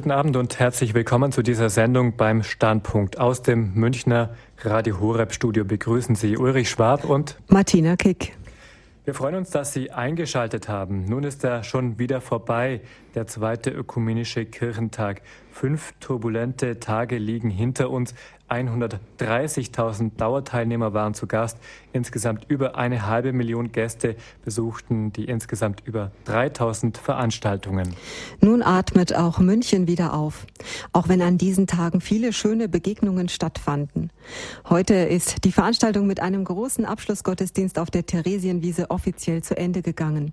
Guten Abend und herzlich willkommen zu dieser Sendung beim Standpunkt. Aus dem Münchner Radio Horeb Studio begrüßen Sie Ulrich Schwab und Martina Kick. Wir freuen uns, dass Sie eingeschaltet haben. Nun ist er schon wieder vorbei, der zweite ökumenische Kirchentag. Fünf turbulente Tage liegen hinter uns. 130.000 Dauerteilnehmer waren zu Gast. Insgesamt über eine halbe Million Gäste besuchten die insgesamt über 3000 Veranstaltungen. Nun atmet auch München wieder auf, auch wenn an diesen Tagen viele schöne Begegnungen stattfanden. Heute ist die Veranstaltung mit einem großen Abschlussgottesdienst auf der Theresienwiese offiziell zu Ende gegangen.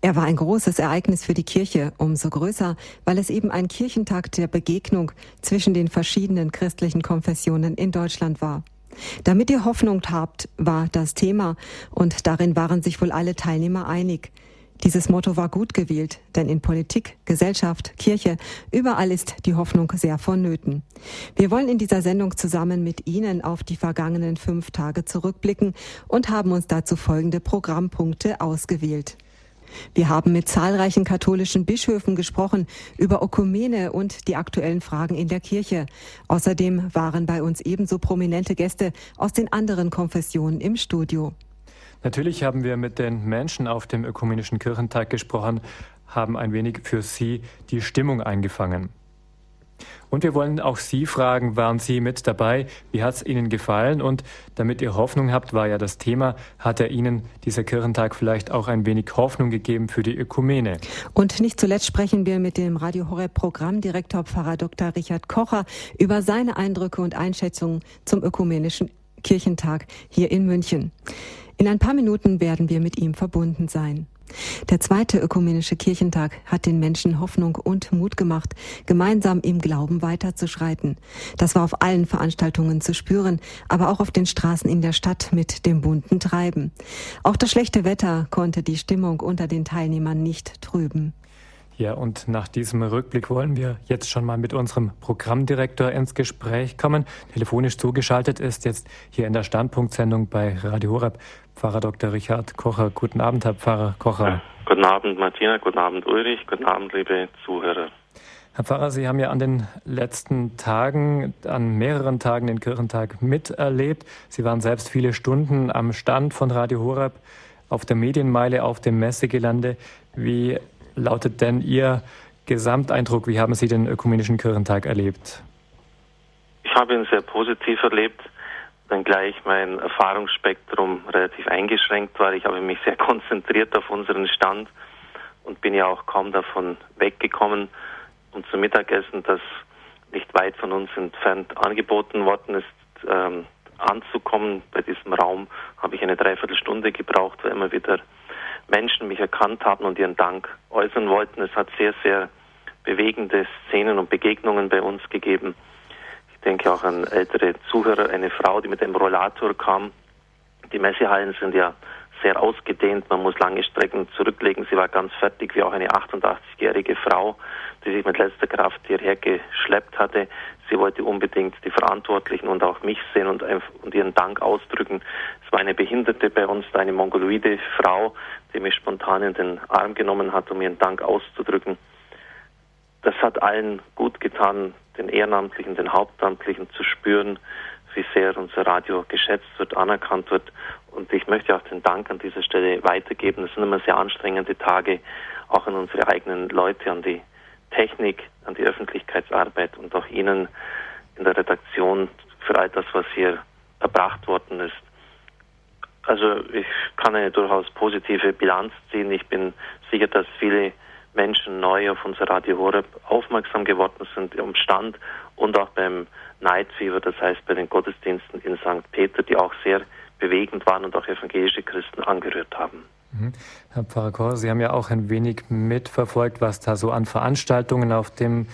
Er war ein großes Ereignis für die Kirche, umso größer, weil es eben ein Kirchentag der Begegnung zwischen den verschiedenen christlichen Konfessionen in Deutschland war. Damit ihr Hoffnung habt, war das Thema und darin waren sich wohl alle Teilnehmer einig. Dieses Motto war gut gewählt, denn in Politik, Gesellschaft, Kirche, überall ist die Hoffnung sehr vonnöten. Wir wollen in dieser Sendung zusammen mit Ihnen auf die vergangenen fünf Tage zurückblicken und haben uns dazu folgende Programmpunkte ausgewählt. Wir haben mit zahlreichen katholischen Bischöfen gesprochen über Ökumene und die aktuellen Fragen in der Kirche. Außerdem waren bei uns ebenso prominente Gäste aus den anderen Konfessionen im Studio. Natürlich haben wir mit den Menschen auf dem Ökumenischen Kirchentag gesprochen, haben ein wenig für sie die Stimmung eingefangen. Und wir wollen auch Sie fragen, waren Sie mit dabei? Wie hat es Ihnen gefallen? Und damit ihr Hoffnung habt, war ja das Thema, hat er Ihnen dieser Kirchentag vielleicht auch ein wenig Hoffnung gegeben für die Ökumene? Und nicht zuletzt sprechen wir mit dem Radio Horeb Programmdirektor Pfarrer Dr. Richard Kocher über seine Eindrücke und Einschätzungen zum ökumenischen Kirchentag hier in München. In ein paar Minuten werden wir mit ihm verbunden sein. Der zweite ökumenische Kirchentag hat den Menschen Hoffnung und Mut gemacht, gemeinsam im Glauben weiterzuschreiten. Das war auf allen Veranstaltungen zu spüren, aber auch auf den Straßen in der Stadt mit dem bunten Treiben. Auch das schlechte Wetter konnte die Stimmung unter den Teilnehmern nicht trüben. Ja, und nach diesem Rückblick wollen wir jetzt schon mal mit unserem Programmdirektor ins Gespräch kommen. Telefonisch zugeschaltet ist jetzt hier in der Standpunktsendung bei Radio Horeb Pfarrer Dr. Richard Kocher. Guten Abend, Herr Pfarrer Kocher. Ja, guten Abend, Martina. Guten Abend, Ulrich. Guten Abend, liebe Zuhörer. Herr Pfarrer, Sie haben ja an den letzten Tagen, an mehreren Tagen den Kirchentag miterlebt. Sie waren selbst viele Stunden am Stand von Radio Horeb auf der Medienmeile, auf dem Messegelände. Wie lautet denn Ihr Gesamteindruck? Wie haben Sie den Ökumenischen Kirchentag erlebt? Ich habe ihn sehr positiv erlebt, wenngleich mein Erfahrungsspektrum relativ eingeschränkt war. Ich habe mich sehr konzentriert auf unseren Stand und bin ja auch kaum davon weggekommen, um zum Mittagessen, das nicht weit von uns entfernt angeboten worden ist, ähm, anzukommen. Bei diesem Raum habe ich eine Dreiviertelstunde gebraucht, weil immer wieder Menschen mich erkannt haben und ihren Dank äußern wollten. Es hat sehr, sehr bewegende Szenen und Begegnungen bei uns gegeben. Ich denke auch an ältere Zuhörer, eine Frau, die mit einem Rollator kam. Die Messehallen sind ja sehr ausgedehnt, man muss lange Strecken zurücklegen. Sie war ganz fertig, wie auch eine 88-jährige Frau, die sich mit letzter Kraft hierher geschleppt hatte. Sie wollte unbedingt die Verantwortlichen und auch mich sehen und, und ihren Dank ausdrücken. Es war eine Behinderte bei uns, eine mongoloide Frau, die mich spontan in den Arm genommen hat, um ihren Dank auszudrücken. Das hat allen gut getan, den Ehrenamtlichen, den Hauptamtlichen zu spüren, wie sehr unser Radio geschätzt wird, anerkannt wird. Und ich möchte auch den Dank an dieser Stelle weitergeben. Es sind immer sehr anstrengende Tage, auch an unsere eigenen Leute, an die Technik, an die Öffentlichkeitsarbeit und auch Ihnen in der Redaktion für all das, was hier erbracht worden ist. Also ich kann eine durchaus positive Bilanz ziehen. Ich bin sicher, dass viele Menschen neu auf unser Radio Horeb aufmerksam geworden sind im Stand und auch beim Night Fever, das heißt bei den Gottesdiensten in St. Peter, die auch sehr bewegend waren und auch evangelische Christen angerührt haben. Mhm. Herr Pfarrer Kor, Sie haben ja auch ein wenig mitverfolgt, was da so an Veranstaltungen auf dem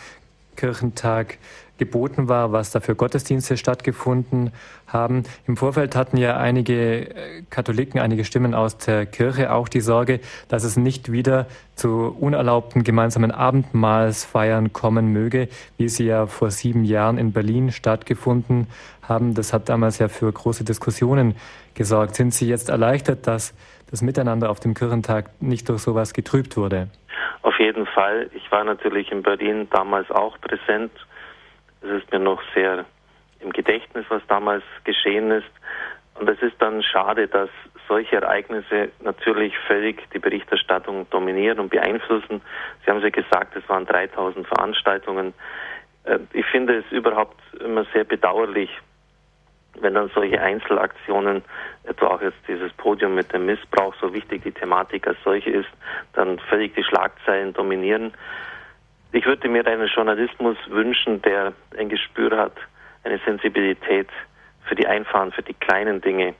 Kirchentag geboten war, was da für Gottesdienste stattgefunden haben. Im Vorfeld hatten ja einige äh, Katholiken, einige Stimmen aus der Kirche auch die Sorge, dass es nicht wieder zu unerlaubten gemeinsamen Abendmahlsfeiern kommen möge, wie sie ja vor sieben Jahren in Berlin stattgefunden haben. Das hat damals ja für große Diskussionen gesorgt. Sind Sie jetzt erleichtert, dass das Miteinander auf dem Kirchentag nicht durch sowas getrübt wurde? Auf jeden Fall. Ich war natürlich in Berlin damals auch präsent. Es ist mir noch sehr im Gedächtnis, was damals geschehen ist. Und es ist dann schade, dass solche Ereignisse natürlich völlig die Berichterstattung dominieren und beeinflussen. Sie haben ja gesagt, es waren 3000 Veranstaltungen. Äh, ich finde es überhaupt immer sehr bedauerlich, wenn dann solche Einzelaktionen, etwa auch jetzt dieses Podium mit dem Missbrauch, so wichtig die Thematik als solche ist, dann völlig die Schlagzeilen dominieren. Ich würde mir einen Journalismus wünschen, der ein Gespür hat, eine Sensibilität für die Einfahren, für die kleinen Dinge.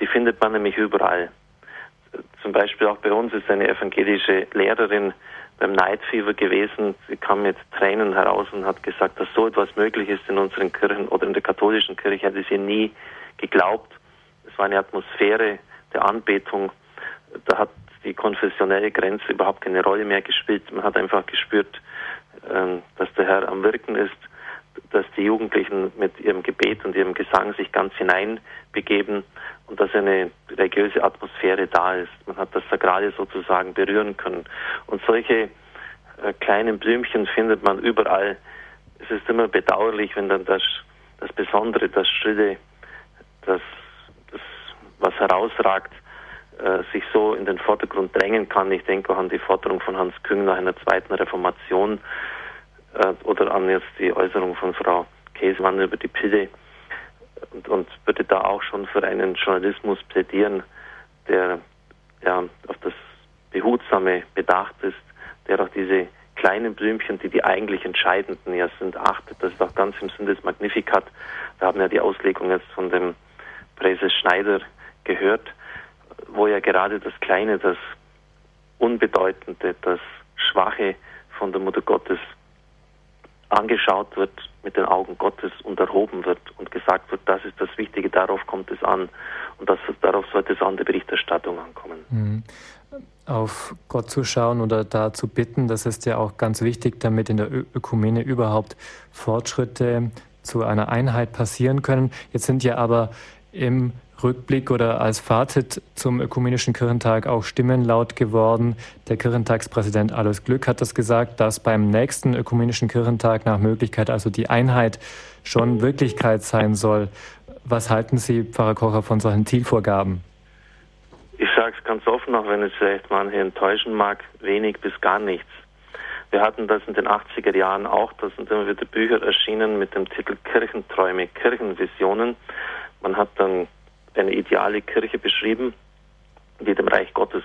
Die findet man nämlich überall. Zum Beispiel auch bei uns ist eine evangelische Lehrerin beim Night Fever gewesen. Sie kam mit Tränen heraus und hat gesagt, dass so etwas möglich ist in unseren Kirchen oder in der katholischen Kirche, hätte sie nie geglaubt. Es war eine Atmosphäre der Anbetung. Da hat die konfessionelle Grenze überhaupt keine Rolle mehr gespielt. Man hat einfach gespürt, ähm, dass der Herr am Wirken ist, dass die Jugendlichen mit ihrem Gebet und ihrem Gesang sich ganz hineinbegeben und dass eine religiöse Atmosphäre da ist. Man hat das Sakrale sozusagen berühren können. Und solche äh, kleinen Blümchen findet man überall. Es ist immer bedauerlich, wenn dann das, das Besondere, das Stille, das, das was herausragt, sich so in den Vordergrund drängen kann. Ich denke auch an die Forderung von Hans Küng nach einer zweiten Reformation äh, oder an jetzt die Äußerung von Frau Käsemann über die Pille und, und würde da auch schon für einen Journalismus plädieren, der ja, auf das Behutsame bedacht ist, der auch diese kleinen Blümchen, die die eigentlich entscheidenden ja sind, achtet. Das ist auch ganz im Sinn des Magnificat. Wir haben ja die Auslegung jetzt von dem Präses Schneider gehört, wo ja gerade das Kleine, das Unbedeutende, das Schwache von der Mutter Gottes angeschaut wird mit den Augen Gottes und erhoben wird und gesagt wird, das ist das Wichtige, darauf kommt es an und das, darauf sollte es an der Berichterstattung ankommen. Mhm. Auf Gott zu schauen oder da zu bitten, das ist ja auch ganz wichtig, damit in der Ö Ökumene überhaupt Fortschritte zu einer Einheit passieren können. Jetzt sind ja aber im Rückblick oder als Fazit zum Ökumenischen Kirchentag auch Stimmen laut geworden. Der Kirchentagspräsident Alois Glück hat das gesagt, dass beim nächsten Ökumenischen Kirchentag nach Möglichkeit also die Einheit schon Wirklichkeit sein soll. Was halten Sie, Pfarrer Kocher, von solchen Zielvorgaben? Ich sage es ganz offen, auch wenn es vielleicht manche enttäuschen mag, wenig bis gar nichts. Wir hatten das in den 80er Jahren auch, da sind immer wieder Bücher erschienen mit dem Titel Kirchenträume, Kirchenvisionen. Man hat dann eine ideale Kirche beschrieben, die dem Reich Gottes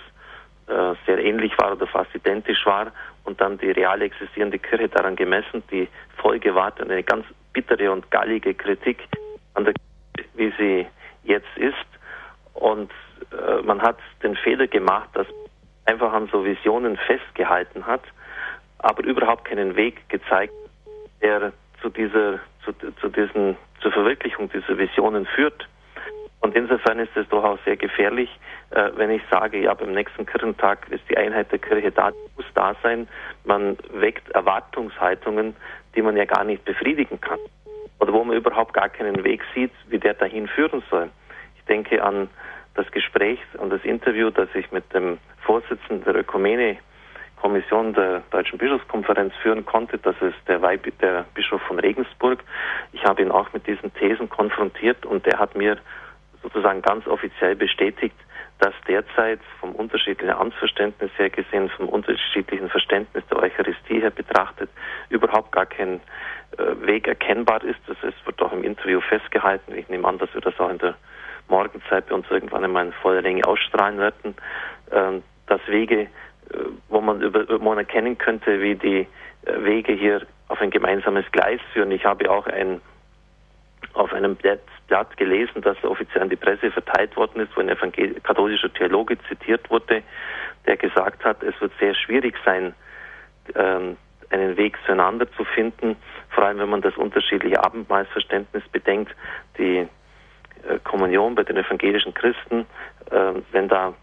äh, sehr ähnlich war oder fast identisch war und dann die real existierende Kirche daran gemessen. Die Folge war dann eine ganz bittere und gallige Kritik an der Kirche, wie sie jetzt ist. Und äh, man hat den Fehler gemacht, dass einfach an so Visionen festgehalten hat, aber überhaupt keinen Weg gezeigt, der zu dieser, zu, zu diesen, zur Verwirklichung dieser Visionen führt. Und insofern ist es durchaus sehr gefährlich, äh, wenn ich sage, ja, beim nächsten Kirchentag ist die Einheit der Kirche da, muss da sein. Man weckt Erwartungshaltungen, die man ja gar nicht befriedigen kann. Oder wo man überhaupt gar keinen Weg sieht, wie der dahin führen soll. Ich denke an das Gespräch und das Interview, das ich mit dem Vorsitzenden der Ökumene Kommission der Deutschen Bischofskonferenz führen konnte. Das ist der, Weib der Bischof von Regensburg. Ich habe ihn auch mit diesen Thesen konfrontiert und der hat mir sozusagen ganz offiziell bestätigt, dass derzeit vom unterschiedlichen Amtsverständnis her gesehen, vom unterschiedlichen Verständnis der Eucharistie her betrachtet, überhaupt gar kein äh, Weg erkennbar ist. Das ist, wird auch im Interview festgehalten. Ich nehme an, dass wir das auch in der Morgenzeit bei uns irgendwann einmal in voller Länge ausstrahlen werden, äh, dass Wege, äh, wo man über, wo man erkennen könnte, wie die äh, Wege hier auf ein gemeinsames Gleis führen. Ich habe auch ein auf einem Blatt, gelesen, das offiziell an die Presse verteilt worden ist, wo ein katholischer Theologe zitiert wurde, der gesagt hat, es wird sehr schwierig sein, ähm, einen Weg zueinander zu finden, vor allem wenn man das unterschiedliche Abendmahlsverständnis bedenkt, die äh, Kommunion bei den evangelischen Christen, äh, wenn da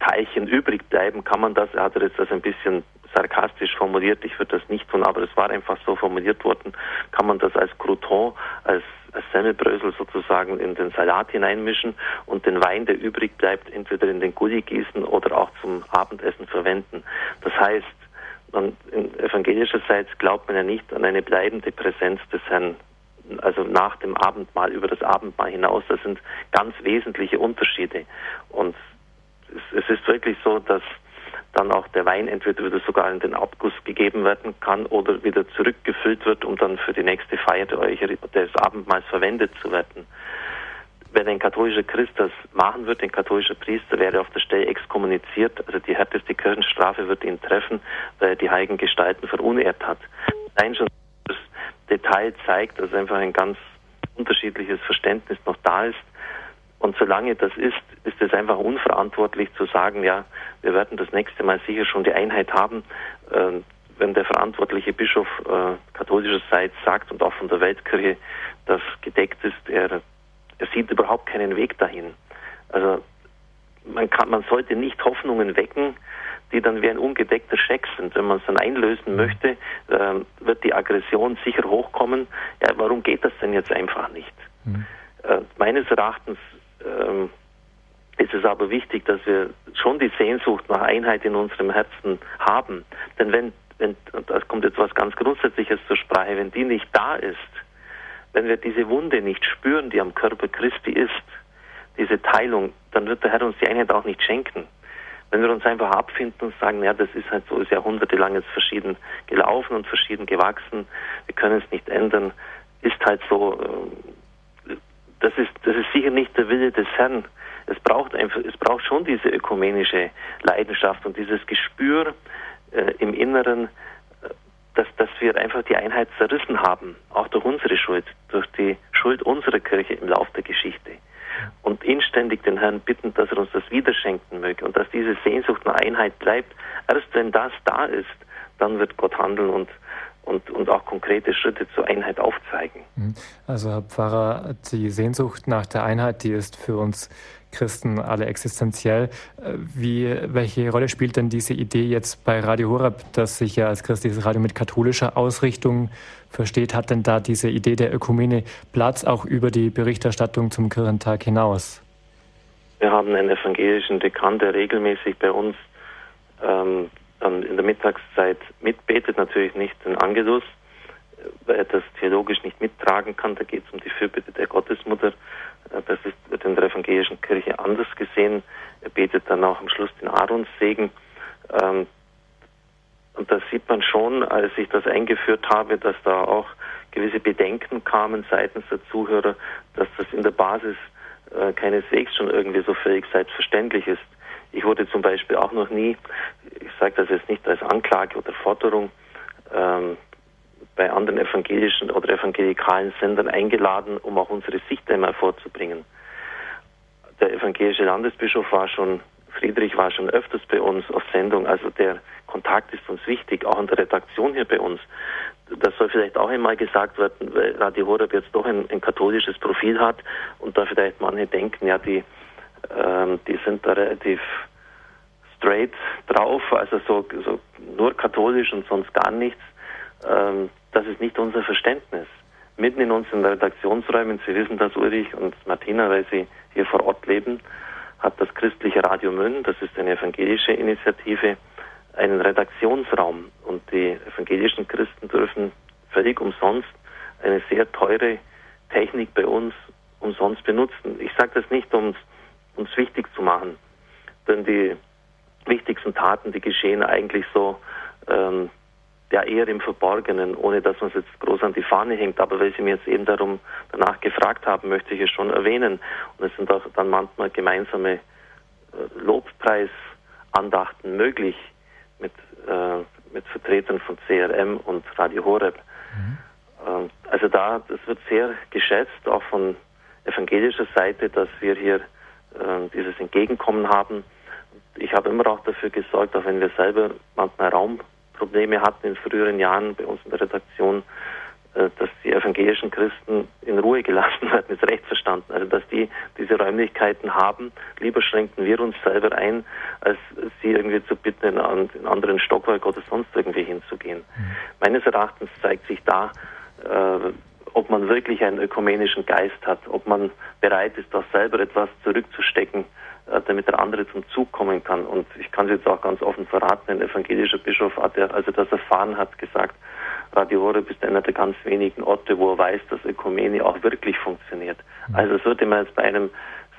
Teilchen übrig bleiben, kann man das, er hat jetzt das ein bisschen sarkastisch formuliert, ich würde das nicht tun, aber es war einfach so formuliert worden, kann man das als Crouton, als, als Semmelbrösel sozusagen in den Salat hineinmischen und den Wein, der übrig bleibt, entweder in den Gulli gießen oder auch zum Abendessen verwenden. Das heißt, Und evangelischerseits glaubt man ja nicht an eine bleibende Präsenz des Herrn, also nach dem Abendmahl, über das Abendmahl hinaus. Das sind ganz wesentliche Unterschiede. Und es, es ist wirklich so, dass dann auch der Wein entweder wieder sogar in den Abguss gegeben werden kann oder wieder zurückgefüllt wird, um dann für die nächste Feier des Abendmahls verwendet zu werden. Wenn ein katholischer Christ das machen würde, ein katholischer Priester wäre auf der Stelle exkommuniziert, also die härteste Kirchenstrafe wird ihn treffen, weil er die heiligen Gestalten verunehrt hat. Nein, schon das Detail zeigt, dass einfach ein ganz unterschiedliches Verständnis noch da ist. Und solange das ist, ist es einfach unverantwortlich zu sagen, ja, wir werden das nächste Mal sicher schon die Einheit haben. Äh, wenn der verantwortliche Bischof äh, katholischerseits sagt und auch von der Weltkirche, das gedeckt ist, er, er sieht überhaupt keinen Weg dahin. Also man kann, man sollte nicht Hoffnungen wecken, die dann wie ein ungedeckter Scheck sind. Wenn man es dann einlösen mhm. möchte, äh, wird die Aggression sicher hochkommen. Ja, warum geht das denn jetzt einfach nicht? Mhm. Äh, meines Erachtens ähm, ist es aber wichtig, dass wir schon die Sehnsucht nach Einheit in unserem Herzen haben. Denn wenn, wenn, und das kommt jetzt was ganz Grundsätzliches zur Sprache, wenn die nicht da ist, wenn wir diese Wunde nicht spüren, die am Körper Christi ist, diese Teilung, dann wird der Herr uns die Einheit auch nicht schenken. Wenn wir uns einfach abfinden und sagen, ja, das ist halt so, ist jahrhundertelang jetzt verschieden gelaufen und verschieden gewachsen, wir können es nicht ändern, ist halt so, ähm, das ist, das ist sicher nicht der Wille des Herrn. Es braucht einfach, es braucht schon diese ökumenische Leidenschaft und dieses Gespür äh, im Inneren, äh, dass, dass wir einfach die Einheit zerrissen haben, auch durch unsere Schuld, durch die Schuld unserer Kirche im Lauf der Geschichte. Und inständig den Herrn bitten, dass er uns das wieder schenken möge und dass diese Sehnsucht nach Einheit bleibt. Erst wenn das da ist, dann wird Gott handeln und und, und auch konkrete Schritte zur Einheit aufzeigen. Mhm. Also Herr Pfarrer, die Sehnsucht nach der Einheit, die ist für uns Christen alle existenziell. Äh, wie, welche Rolle spielt denn diese Idee jetzt bei Radio Horeb, das sich ja als christliches Radio mit katholischer Ausrichtung versteht? Hat denn da diese Idee der Ökumene Platz auch über die Berichterstattung zum Kirchentag hinaus? Wir haben einen evangelischen Dekan, der regelmäßig bei uns ähm, dann in der Mittagszeit mitbetet, natürlich nicht den Angelus, weil er das theologisch nicht mittragen kann. Da geht es um die Fürbitte der Gottesmutter. Äh, das ist, wird in der evangelischen Kirche anders gesehen. Er betet dann auch am Schluss den Aaronssegen. Ähm, und da sieht man schon, als ich das eingeführt habe, dass da auch gewisse Bedenken kamen seitens der Zuhörer, dass das in der Basis äh, keineswegs schon irgendwie so völlig selbstverständlich ist. Ich wurde zum Beispiel auch noch nie, ich sage das jetzt nicht als Anklage oder Forderung, ähm, bei anderen evangelischen oder evangelikalen Sendern eingeladen, um auch unsere Sicht einmal vorzubringen. Der evangelische Landesbischof war schon, Friedrich war schon öfters bei uns auf Sendung, also der Kontakt ist uns wichtig, auch in der Redaktion hier bei uns. Das soll vielleicht auch einmal gesagt werden, weil Radio Horeb jetzt doch ein, ein katholisches Profil hat und da vielleicht manche denken, ja, die ähm, die sind da relativ straight drauf, also so, so nur katholisch und sonst gar nichts. Ähm, das ist nicht unser Verständnis. Mitten in unseren Redaktionsräumen, Sie wissen das, Ulrich und Martina, weil Sie hier vor Ort leben, hat das christliche Radio Münn, das ist eine evangelische Initiative, einen Redaktionsraum. Und die evangelischen Christen dürfen völlig umsonst eine sehr teure Technik bei uns umsonst benutzen. Ich sage das nicht, um uns wichtig zu machen. Denn die wichtigsten Taten, die geschehen eigentlich so ähm, ja eher im Verborgenen, ohne dass man es jetzt groß an die Fahne hängt. Aber weil Sie mir jetzt eben darum danach gefragt haben, möchte ich es schon erwähnen. Und es sind auch dann manchmal gemeinsame äh, Lobpreisandachten möglich mit, äh, mit Vertretern von CRM und Radio Horeb. Mhm. Ähm, also da, das wird sehr geschätzt, auch von evangelischer Seite, dass wir hier äh, dieses Entgegenkommen haben. Ich habe immer auch dafür gesorgt, auch wenn wir selber manchmal Raumprobleme hatten in früheren Jahren bei uns in der Redaktion, äh, dass die evangelischen Christen in Ruhe gelassen werden, ist recht verstanden. Also dass die diese Räumlichkeiten haben, lieber schränken wir uns selber ein, als sie irgendwie zu bitten, in einen anderen Stockwerk oder sonst irgendwie hinzugehen. Mhm. Meines Erachtens zeigt sich da, äh, ob man wirklich einen ökumenischen Geist hat, ob man bereit ist, auch selber etwas zurückzustecken äh, damit der andere zum Zug kommen kann. Und ich kann es jetzt auch ganz offen verraten, ein evangelischer Bischof hat, er, als er das erfahren hat, gesagt, Radio Horeb ist einer der ganz wenigen Orte, wo er weiß, dass Ökumene auch wirklich funktioniert. Mhm. Also sollte man jetzt bei einem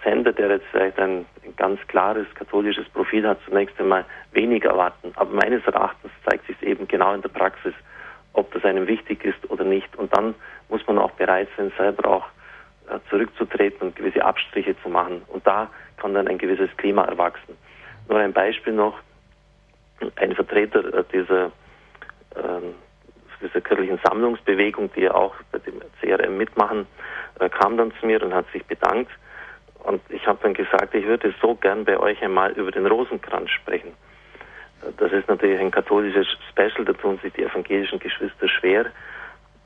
Sender, der jetzt vielleicht ein, ganz klares katholisches Profil hat, zunächst einmal weniger erwarten. Aber meines Erachtens zeigt sich eben genau in der Praxis, ob das einem wichtig ist oder nicht. Und dann muss man auch bereit sein, selber auch äh, zurückzutreten und gewisse Abstriche zu machen. Und da kann dann ein gewisses Klima erwachsen. Nur ein Beispiel noch. Ein Vertreter äh, dieser, äh, dieser kirchlichen Sammlungsbewegung, die ja auch bei dem CRM mitmachen, äh, kam dann zu mir und hat sich bedankt. Und ich habe dann gesagt, ich würde so gern bei euch einmal über den Rosenkranz sprechen. Das ist natürlich ein katholisches Special, da tun sich die evangelischen Geschwister schwer,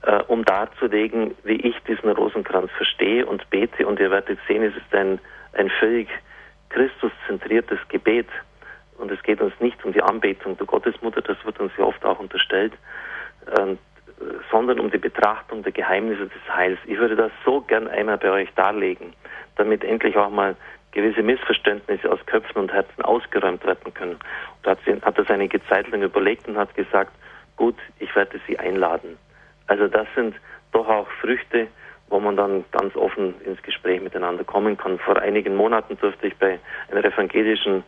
äh, um darzulegen, wie ich diesen Rosenkranz verstehe und bete. Und ihr werdet sehen, es ist ein, ein völlig Christuszentriertes Gebet. Und es geht uns nicht um die Anbetung der Gottesmutter, das wird uns ja oft auch unterstellt, äh, sondern um die Betrachtung der Geheimnisse des Heils. Ich würde das so gern einmal bei euch darlegen, damit endlich auch mal gewisse Missverständnisse aus Köpfen und Herzen ausgeräumt werden können. Und hat, sie, hat das einige Zeit lang überlegt und hat gesagt, gut, ich werde Sie einladen. Also das sind doch auch Früchte, wo man dann ganz offen ins Gespräch miteinander kommen kann. Vor einigen Monaten durfte ich bei einer evangelischen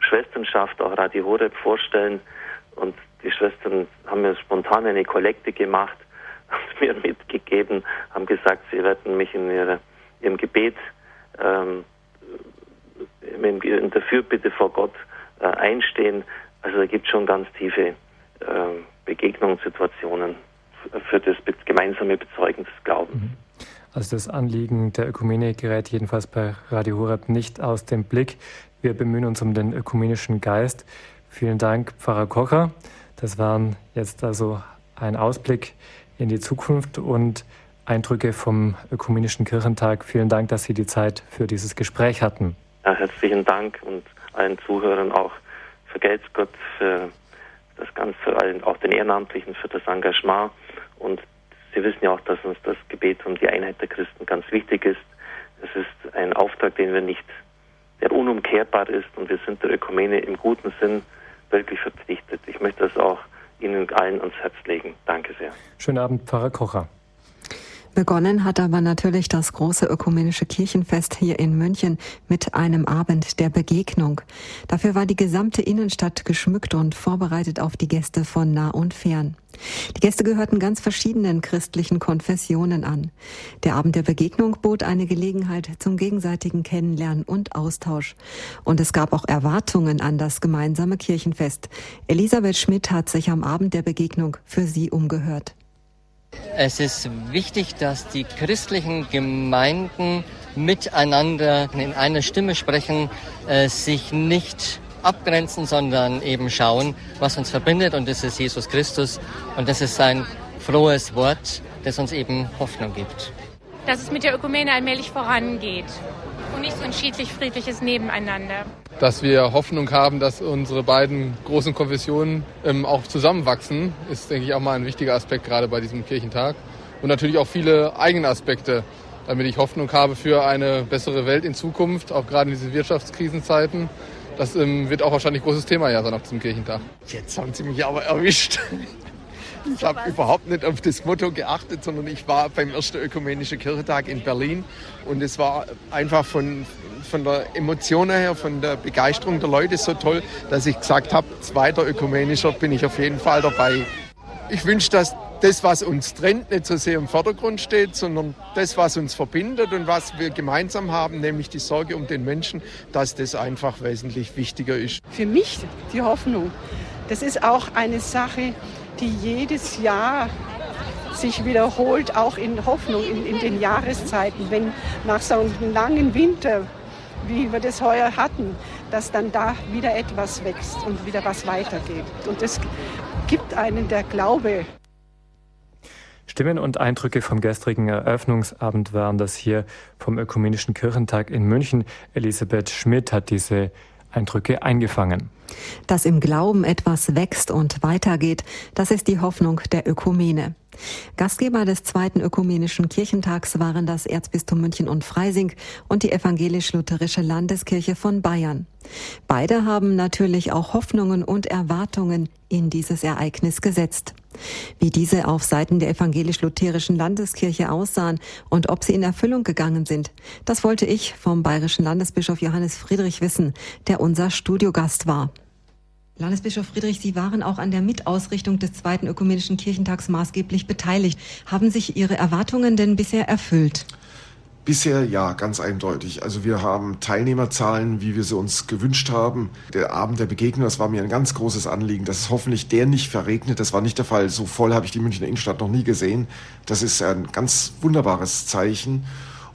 Schwesternschaft auch Radio Horeb vorstellen und die Schwestern haben mir spontan eine Kollekte gemacht und mir mitgegeben, haben gesagt, sie werden mich in ihre, ihrem Gebet ähm, in der Fürbitte vor Gott äh, einstehen. Also da gibt es schon ganz tiefe äh, Begegnungssituationen für das gemeinsame Bezeugen des Glaubens. Mhm. Also das Anliegen der Ökumene gerät jedenfalls bei Radio Horeb nicht aus dem Blick. Wir bemühen uns um den ökumenischen Geist. Vielen Dank, Pfarrer Kocher. Das waren jetzt also ein Ausblick in die Zukunft und Eindrücke vom Ökumenischen Kirchentag. Vielen Dank, dass Sie die Zeit für dieses Gespräch hatten. Ja, herzlichen Dank und allen Zuhörern auch. Vergelt's Gott für das Ganze, auch den Ehrenamtlichen für das Engagement. Und Sie wissen ja auch, dass uns das Gebet um die Einheit der Christen ganz wichtig ist. Es ist ein Auftrag, den wir nicht, der unumkehrbar ist und wir sind der Ökumene im guten Sinn wirklich verpflichtet. Ich möchte das auch Ihnen allen ans Herz legen. Danke sehr. Schönen Abend, Pfarrer Kocher. Begonnen hat aber natürlich das große ökumenische Kirchenfest hier in München mit einem Abend der Begegnung. Dafür war die gesamte Innenstadt geschmückt und vorbereitet auf die Gäste von nah und fern. Die Gäste gehörten ganz verschiedenen christlichen Konfessionen an. Der Abend der Begegnung bot eine Gelegenheit zum gegenseitigen Kennenlernen und Austausch. Und es gab auch Erwartungen an das gemeinsame Kirchenfest. Elisabeth Schmidt hat sich am Abend der Begegnung für sie umgehört. Es ist wichtig, dass die christlichen Gemeinden miteinander in einer Stimme sprechen, äh, sich nicht abgrenzen, sondern eben schauen, was uns verbindet und das ist Jesus Christus und das ist sein frohes Wort, das uns eben Hoffnung gibt. Dass es mit der Ökumene allmählich vorangeht und nicht so ein schiedlich-friedliches Nebeneinander dass wir Hoffnung haben, dass unsere beiden großen Konfessionen ähm, auch zusammenwachsen, ist, denke ich, auch mal ein wichtiger Aspekt gerade bei diesem Kirchentag. Und natürlich auch viele eigene Aspekte, damit ich Hoffnung habe für eine bessere Welt in Zukunft, auch gerade in diesen Wirtschaftskrisenzeiten. Das ähm, wird auch wahrscheinlich ein großes Thema ja sein auf diesem Kirchentag. Jetzt haben Sie mich aber erwischt. Ich habe überhaupt nicht auf das Motto geachtet, sondern ich war beim ersten ökumenischen Kirchentag in Berlin und es war einfach von, von der Emotion her, von der Begeisterung der Leute so toll, dass ich gesagt habe, zweiter ökumenischer bin ich auf jeden Fall dabei. Ich wünsche, dass das, was uns trennt, nicht so sehr im Vordergrund steht, sondern das, was uns verbindet und was wir gemeinsam haben, nämlich die Sorge um den Menschen, dass das einfach wesentlich wichtiger ist. Für mich die Hoffnung. Das ist auch eine Sache, die jedes Jahr sich wiederholt, auch in Hoffnung in, in den Jahreszeiten, wenn nach so einem langen Winter, wie wir das heuer hatten, dass dann da wieder etwas wächst und wieder was weitergeht. Und es gibt einen der Glaube. Stimmen und Eindrücke vom gestrigen Eröffnungsabend waren das hier vom Ökumenischen Kirchentag in München. Elisabeth Schmidt hat diese Eindrücke eingefangen. Dass im Glauben etwas wächst und weitergeht, das ist die Hoffnung der Ökumene. Gastgeber des zweiten ökumenischen Kirchentags waren das Erzbistum München und Freising und die evangelisch-lutherische Landeskirche von Bayern. Beide haben natürlich auch Hoffnungen und Erwartungen in dieses Ereignis gesetzt. Wie diese auf Seiten der evangelisch-lutherischen Landeskirche aussahen und ob sie in Erfüllung gegangen sind, das wollte ich vom bayerischen Landesbischof Johannes Friedrich wissen, der unser Studiogast war. Landesbischof Friedrich, Sie waren auch an der Mitausrichtung des Zweiten Ökumenischen Kirchentags maßgeblich beteiligt. Haben sich Ihre Erwartungen denn bisher erfüllt? Bisher ja, ganz eindeutig. Also wir haben Teilnehmerzahlen, wie wir sie uns gewünscht haben. Der Abend der Begegnung, das war mir ein ganz großes Anliegen, dass es hoffentlich der nicht verregnet. Das war nicht der Fall. So voll habe ich die Münchner Innenstadt noch nie gesehen. Das ist ein ganz wunderbares Zeichen.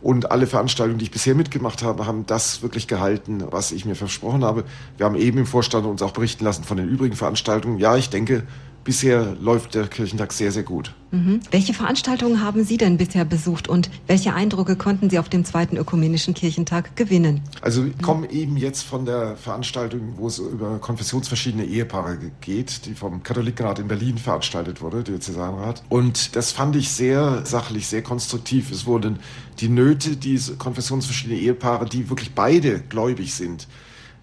Und alle Veranstaltungen, die ich bisher mitgemacht habe, haben das wirklich gehalten, was ich mir versprochen habe. Wir haben eben im Vorstand uns auch berichten lassen von den übrigen Veranstaltungen. Ja, ich denke, bisher läuft der Kirchentag sehr, sehr gut. Mhm. Welche Veranstaltungen haben Sie denn bisher besucht und welche Eindrücke konnten Sie auf dem zweiten ökumenischen Kirchentag gewinnen? Also ich komme eben jetzt von der Veranstaltung, wo es über konfessionsverschiedene Ehepaare geht, die vom Katholikenrat in Berlin veranstaltet wurde, der Cäsarrat. Und das fand ich sehr sachlich, sehr konstruktiv. Es wurden die Nöte dieser konfessionsverschiedenen Ehepaare, die wirklich beide gläubig sind,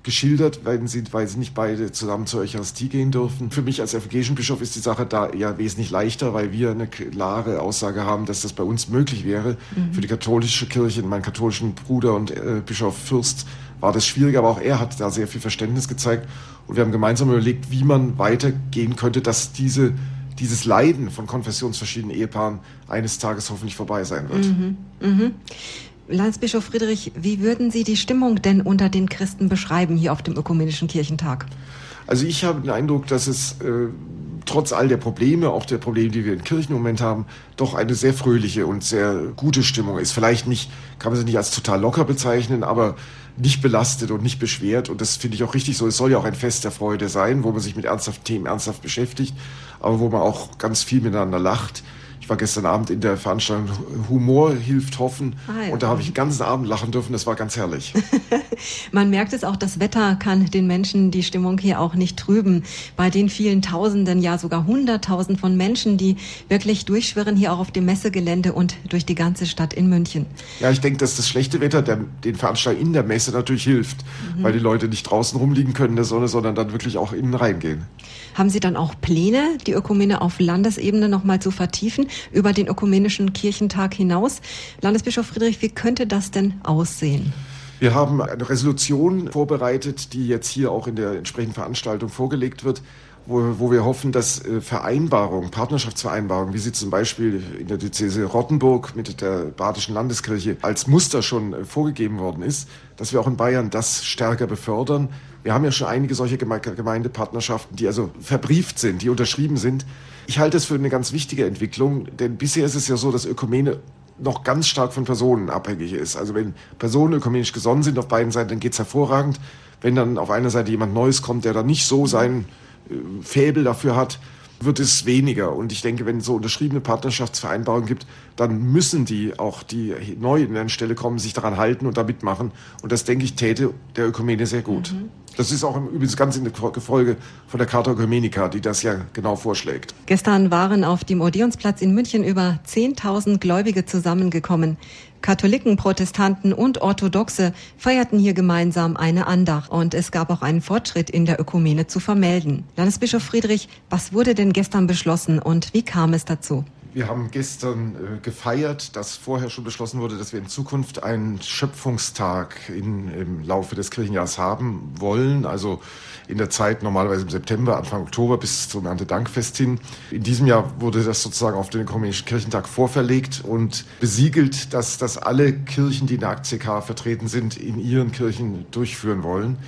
geschildert, weil sie, weil sie nicht beide zusammen zur Eucharistie gehen dürfen. Für mich als evangelischen Bischof ist die Sache da eher wesentlich leichter, weil wir eine klare Aussage haben, dass das bei uns möglich wäre. Mhm. Für die katholische Kirche, meinen katholischen Bruder und äh, Bischof Fürst, war das schwierig, aber auch er hat da sehr viel Verständnis gezeigt. Und wir haben gemeinsam überlegt, wie man weitergehen könnte, dass diese dieses Leiden von konfessionsverschiedenen Ehepaaren eines Tages hoffentlich vorbei sein wird. Mhm. Mhm. Landesbischof Friedrich, wie würden Sie die Stimmung denn unter den Christen beschreiben hier auf dem Ökumenischen Kirchentag? Also ich habe den Eindruck, dass es äh, trotz all der Probleme, auch der Probleme, die wir in Kirchen im Moment haben, doch eine sehr fröhliche und sehr gute Stimmung ist. Vielleicht nicht, kann man sie nicht als total locker bezeichnen, aber nicht belastet und nicht beschwert. Und das finde ich auch richtig so. Es soll ja auch ein Fest der Freude sein, wo man sich mit ernsthaften Themen ernsthaft beschäftigt, aber wo man auch ganz viel miteinander lacht. Ich war gestern Abend in der Veranstaltung Humor hilft hoffen ah, ja. und da habe ich den ganzen Abend lachen dürfen. Das war ganz herrlich. Man merkt es auch, das Wetter kann den Menschen die Stimmung hier auch nicht trüben. Bei den vielen Tausenden, ja sogar Hunderttausend von Menschen, die wirklich durchschwirren hier auch auf dem Messegelände und durch die ganze Stadt in München. Ja, ich denke, dass das schlechte Wetter der, den Veranstaltern in der Messe natürlich hilft, mhm. weil die Leute nicht draußen rumliegen können in der Sonne, sondern dann wirklich auch innen reingehen. Haben Sie dann auch Pläne, die Ökumene auf Landesebene nochmal zu vertiefen, über den ökumenischen Kirchentag hinaus? Landesbischof Friedrich, wie könnte das denn aussehen? Wir haben eine Resolution vorbereitet, die jetzt hier auch in der entsprechenden Veranstaltung vorgelegt wird, wo, wo wir hoffen, dass äh, Vereinbarungen, Partnerschaftsvereinbarungen, wie sie zum Beispiel in der Diözese Rottenburg mit der Badischen Landeskirche als Muster schon äh, vorgegeben worden ist, dass wir auch in Bayern das stärker befördern. Wir haben ja schon einige solche Gemeindepartnerschaften, die also verbrieft sind, die unterschrieben sind. Ich halte es für eine ganz wichtige Entwicklung, denn bisher ist es ja so, dass Ökumene noch ganz stark von Personen abhängig ist. Also wenn Personen ökumenisch gesonnen sind auf beiden Seiten, dann geht's hervorragend. Wenn dann auf einer Seite jemand Neues kommt, der dann nicht so sein äh, Fäbel dafür hat, wird es weniger. Und ich denke, wenn es so unterschriebene Partnerschaftsvereinbarungen gibt, dann müssen die auch, die neu in eine Stelle kommen, sich daran halten und da mitmachen. Und das, denke ich, täte der Ökumene sehr gut. Mhm. Das ist auch übrigens ganz in der Gefolge von der Charta Ökumenica, die das ja genau vorschlägt. Gestern waren auf dem Odeonsplatz in München über 10.000 Gläubige zusammengekommen. Katholiken, Protestanten und Orthodoxe feierten hier gemeinsam eine Andacht und es gab auch einen Fortschritt in der Ökumene zu vermelden. Landesbischof Friedrich, was wurde denn gestern beschlossen und wie kam es dazu? Wir haben gestern äh, gefeiert, dass vorher schon beschlossen wurde, dass wir in Zukunft einen Schöpfungstag in, im Laufe des Kirchenjahres haben wollen. Also in der Zeit normalerweise im September, Anfang Oktober bis zum Erntedankfest hin. In diesem Jahr wurde das sozusagen auf den Ökumenischen Kirchentag vorverlegt und besiegelt, dass das alle Kirchen, die in der ACK vertreten sind, in ihren Kirchen durchführen wollen,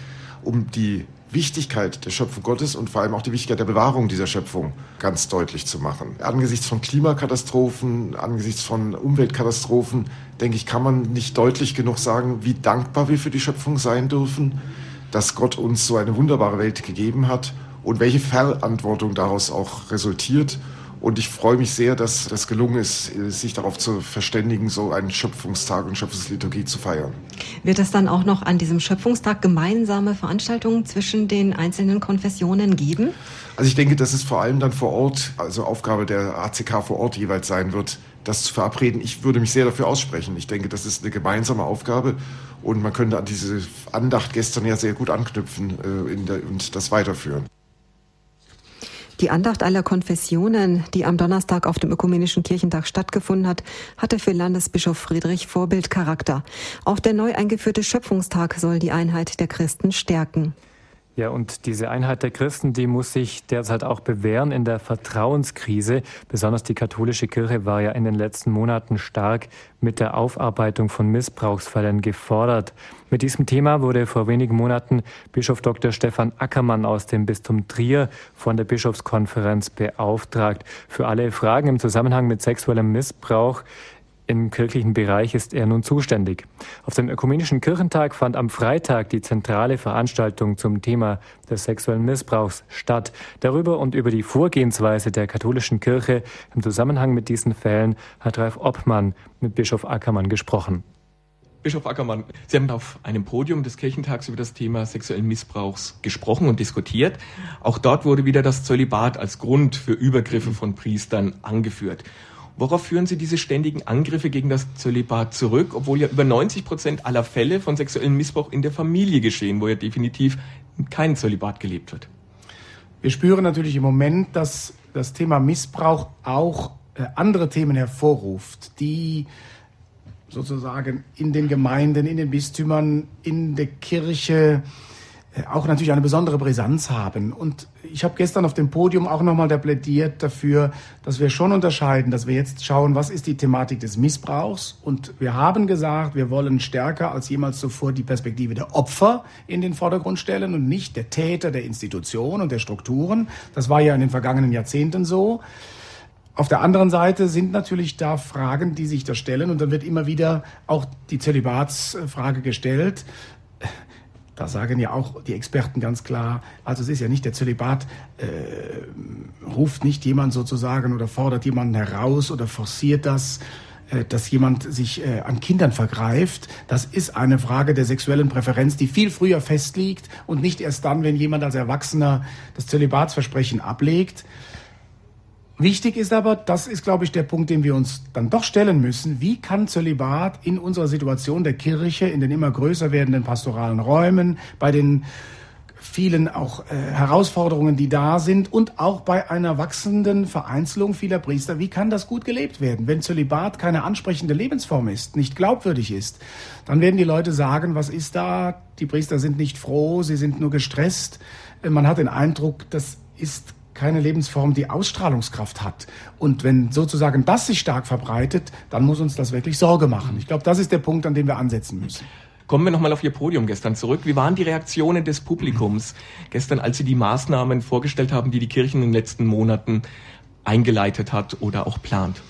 um die Wichtigkeit der Schöpfung Gottes und vor allem auch die Wichtigkeit der Bewahrung dieser Schöpfung ganz deutlich zu machen. Angesichts von Klimakatastrophen, angesichts von Umweltkatastrophen, denke ich, kann man nicht deutlich genug sagen, wie dankbar wir für die Schöpfung sein dürfen, dass Gott uns so eine wunderbare Welt gegeben hat und welche Verantwortung daraus auch resultiert Und ich freue mich sehr, dass das gelungen ist, sich darauf zu verständigen, so einen Schöpfungstag und Schöpfungsliturgie zu feiern. Wird es dann auch noch an diesem Schöpfungstag gemeinsame Veranstaltungen zwischen den einzelnen Konfessionen geben? Also ich denke, dass es vor allem dann vor Ort, also Aufgabe der ACK vor Ort jeweils sein wird, das zu verabreden. Ich würde mich sehr dafür aussprechen. Ich denke, das ist eine gemeinsame Aufgabe und man könnte an diese Andacht gestern ja sehr gut anknüpfen äh, der, und das weiterführen. Die Andacht aller Konfessionen, die am Donnerstag auf dem Ökumenischen Kirchentag stattgefunden hat, hatte für Landesbischof Friedrich Vorbildcharakter. Auch der neu eingeführte Schöpfungstag soll die Einheit der Christen stärken. Ja, und diese Einheit der Christen, die muss sich derzeit auch bewähren in der Vertrauenskrise. Besonders die katholische Kirche war ja in den letzten Monaten stark mit der Aufarbeitung von Missbrauchsfällen gefordert. Mit diesem Thema wurde vor wenigen Monaten Bischof Dr. Stefan Ackermann aus dem Bistum Trier von der Bischofskonferenz beauftragt. Für alle Fragen im Zusammenhang mit sexuellem Missbrauch im kirchlichen Bereich ist er nun zuständig. Auf dem Ökumenischen Kirchentag fand am Freitag die zentrale Veranstaltung zum Thema des sexuellen Missbrauchs statt. Darüber und über die Vorgehensweise der katholischen Kirche im Zusammenhang mit diesen Fällen hat Ralf Obmann mit Bischof Ackermann gesprochen. Bischof Ackermann, Sie haben auf einem Podium des Kirchentags über das Thema sexuellen Missbrauchs gesprochen und diskutiert. Auch dort wurde wieder das Zölibat als Grund für Übergriffe von Priestern angeführt. Worauf führen Sie diese ständigen Angriffe gegen das Zölibat zurück, obwohl ja über 90 Prozent aller Fälle von sexuellem Missbrauch in der Familie geschehen, wo ja definitiv kein Zölibat gelebt wird? Wir spüren natürlich im Moment, dass das Thema Missbrauch auch äh, andere Themen hervorruft, die sozusagen in den Gemeinden, in den Bistümern, in der Kirche äh, auch natürlich eine besondere Brisanz haben. Und ich habe gestern auf dem Podium auch nochmal plädiert dafür, dass wir schon unterscheiden, dass wir jetzt schauen, was ist die Thematik des Missbrauchs. Und wir haben gesagt, wir wollen stärker als jemals zuvor die Perspektive der Opfer in den Vordergrund stellen und nicht der Täter der Institution und der Strukturen. Das war ja in den vergangenen Jahrzehnten so. Auf der anderen Seite sind natürlich da Fragen, die sich da stellen und dann wird immer wieder auch die Zölibatsfrage gestellt. Da sagen ja auch die Experten ganz klar, also es ist ja nicht der Zölibat, äh, ruft nicht jemand sozusagen oder fordert jemanden heraus oder forciert das, äh, dass jemand sich äh, an Kindern vergreift. Das ist eine Frage der sexuellen Präferenz, die viel früher festliegt und nicht erst dann, wenn jemand als Erwachsener das Zölibatsversprechen ablegt. Wichtig ist aber, das ist, glaube ich, der Punkt, den wir uns dann doch stellen müssen. Wie kann Zölibat in unserer Situation der Kirche, in den immer größer werdenden pastoralen Räumen, bei den vielen auch äh, Herausforderungen, die da sind und auch bei einer wachsenden Vereinzelung vieler Priester, wie kann das gut gelebt werden? Wenn Zölibat keine ansprechende Lebensform ist, nicht glaubwürdig ist, dann werden die Leute sagen, was ist da? Die Priester sind nicht froh, sie sind nur gestresst. Man hat den Eindruck, das ist keine Lebensform, die Ausstrahlungskraft hat. Und wenn sozusagen das sich stark verbreitet, dann muss uns das wirklich Sorge machen. Ich glaube, das ist der Punkt, an dem wir ansetzen müssen. Kommen wir nochmal auf Ihr Podium gestern zurück. Wie waren die Reaktionen des Publikums gestern, als Sie die Maßnahmen vorgestellt haben, die die Kirche in den letzten Monaten eingeleitet hat oder auch plant?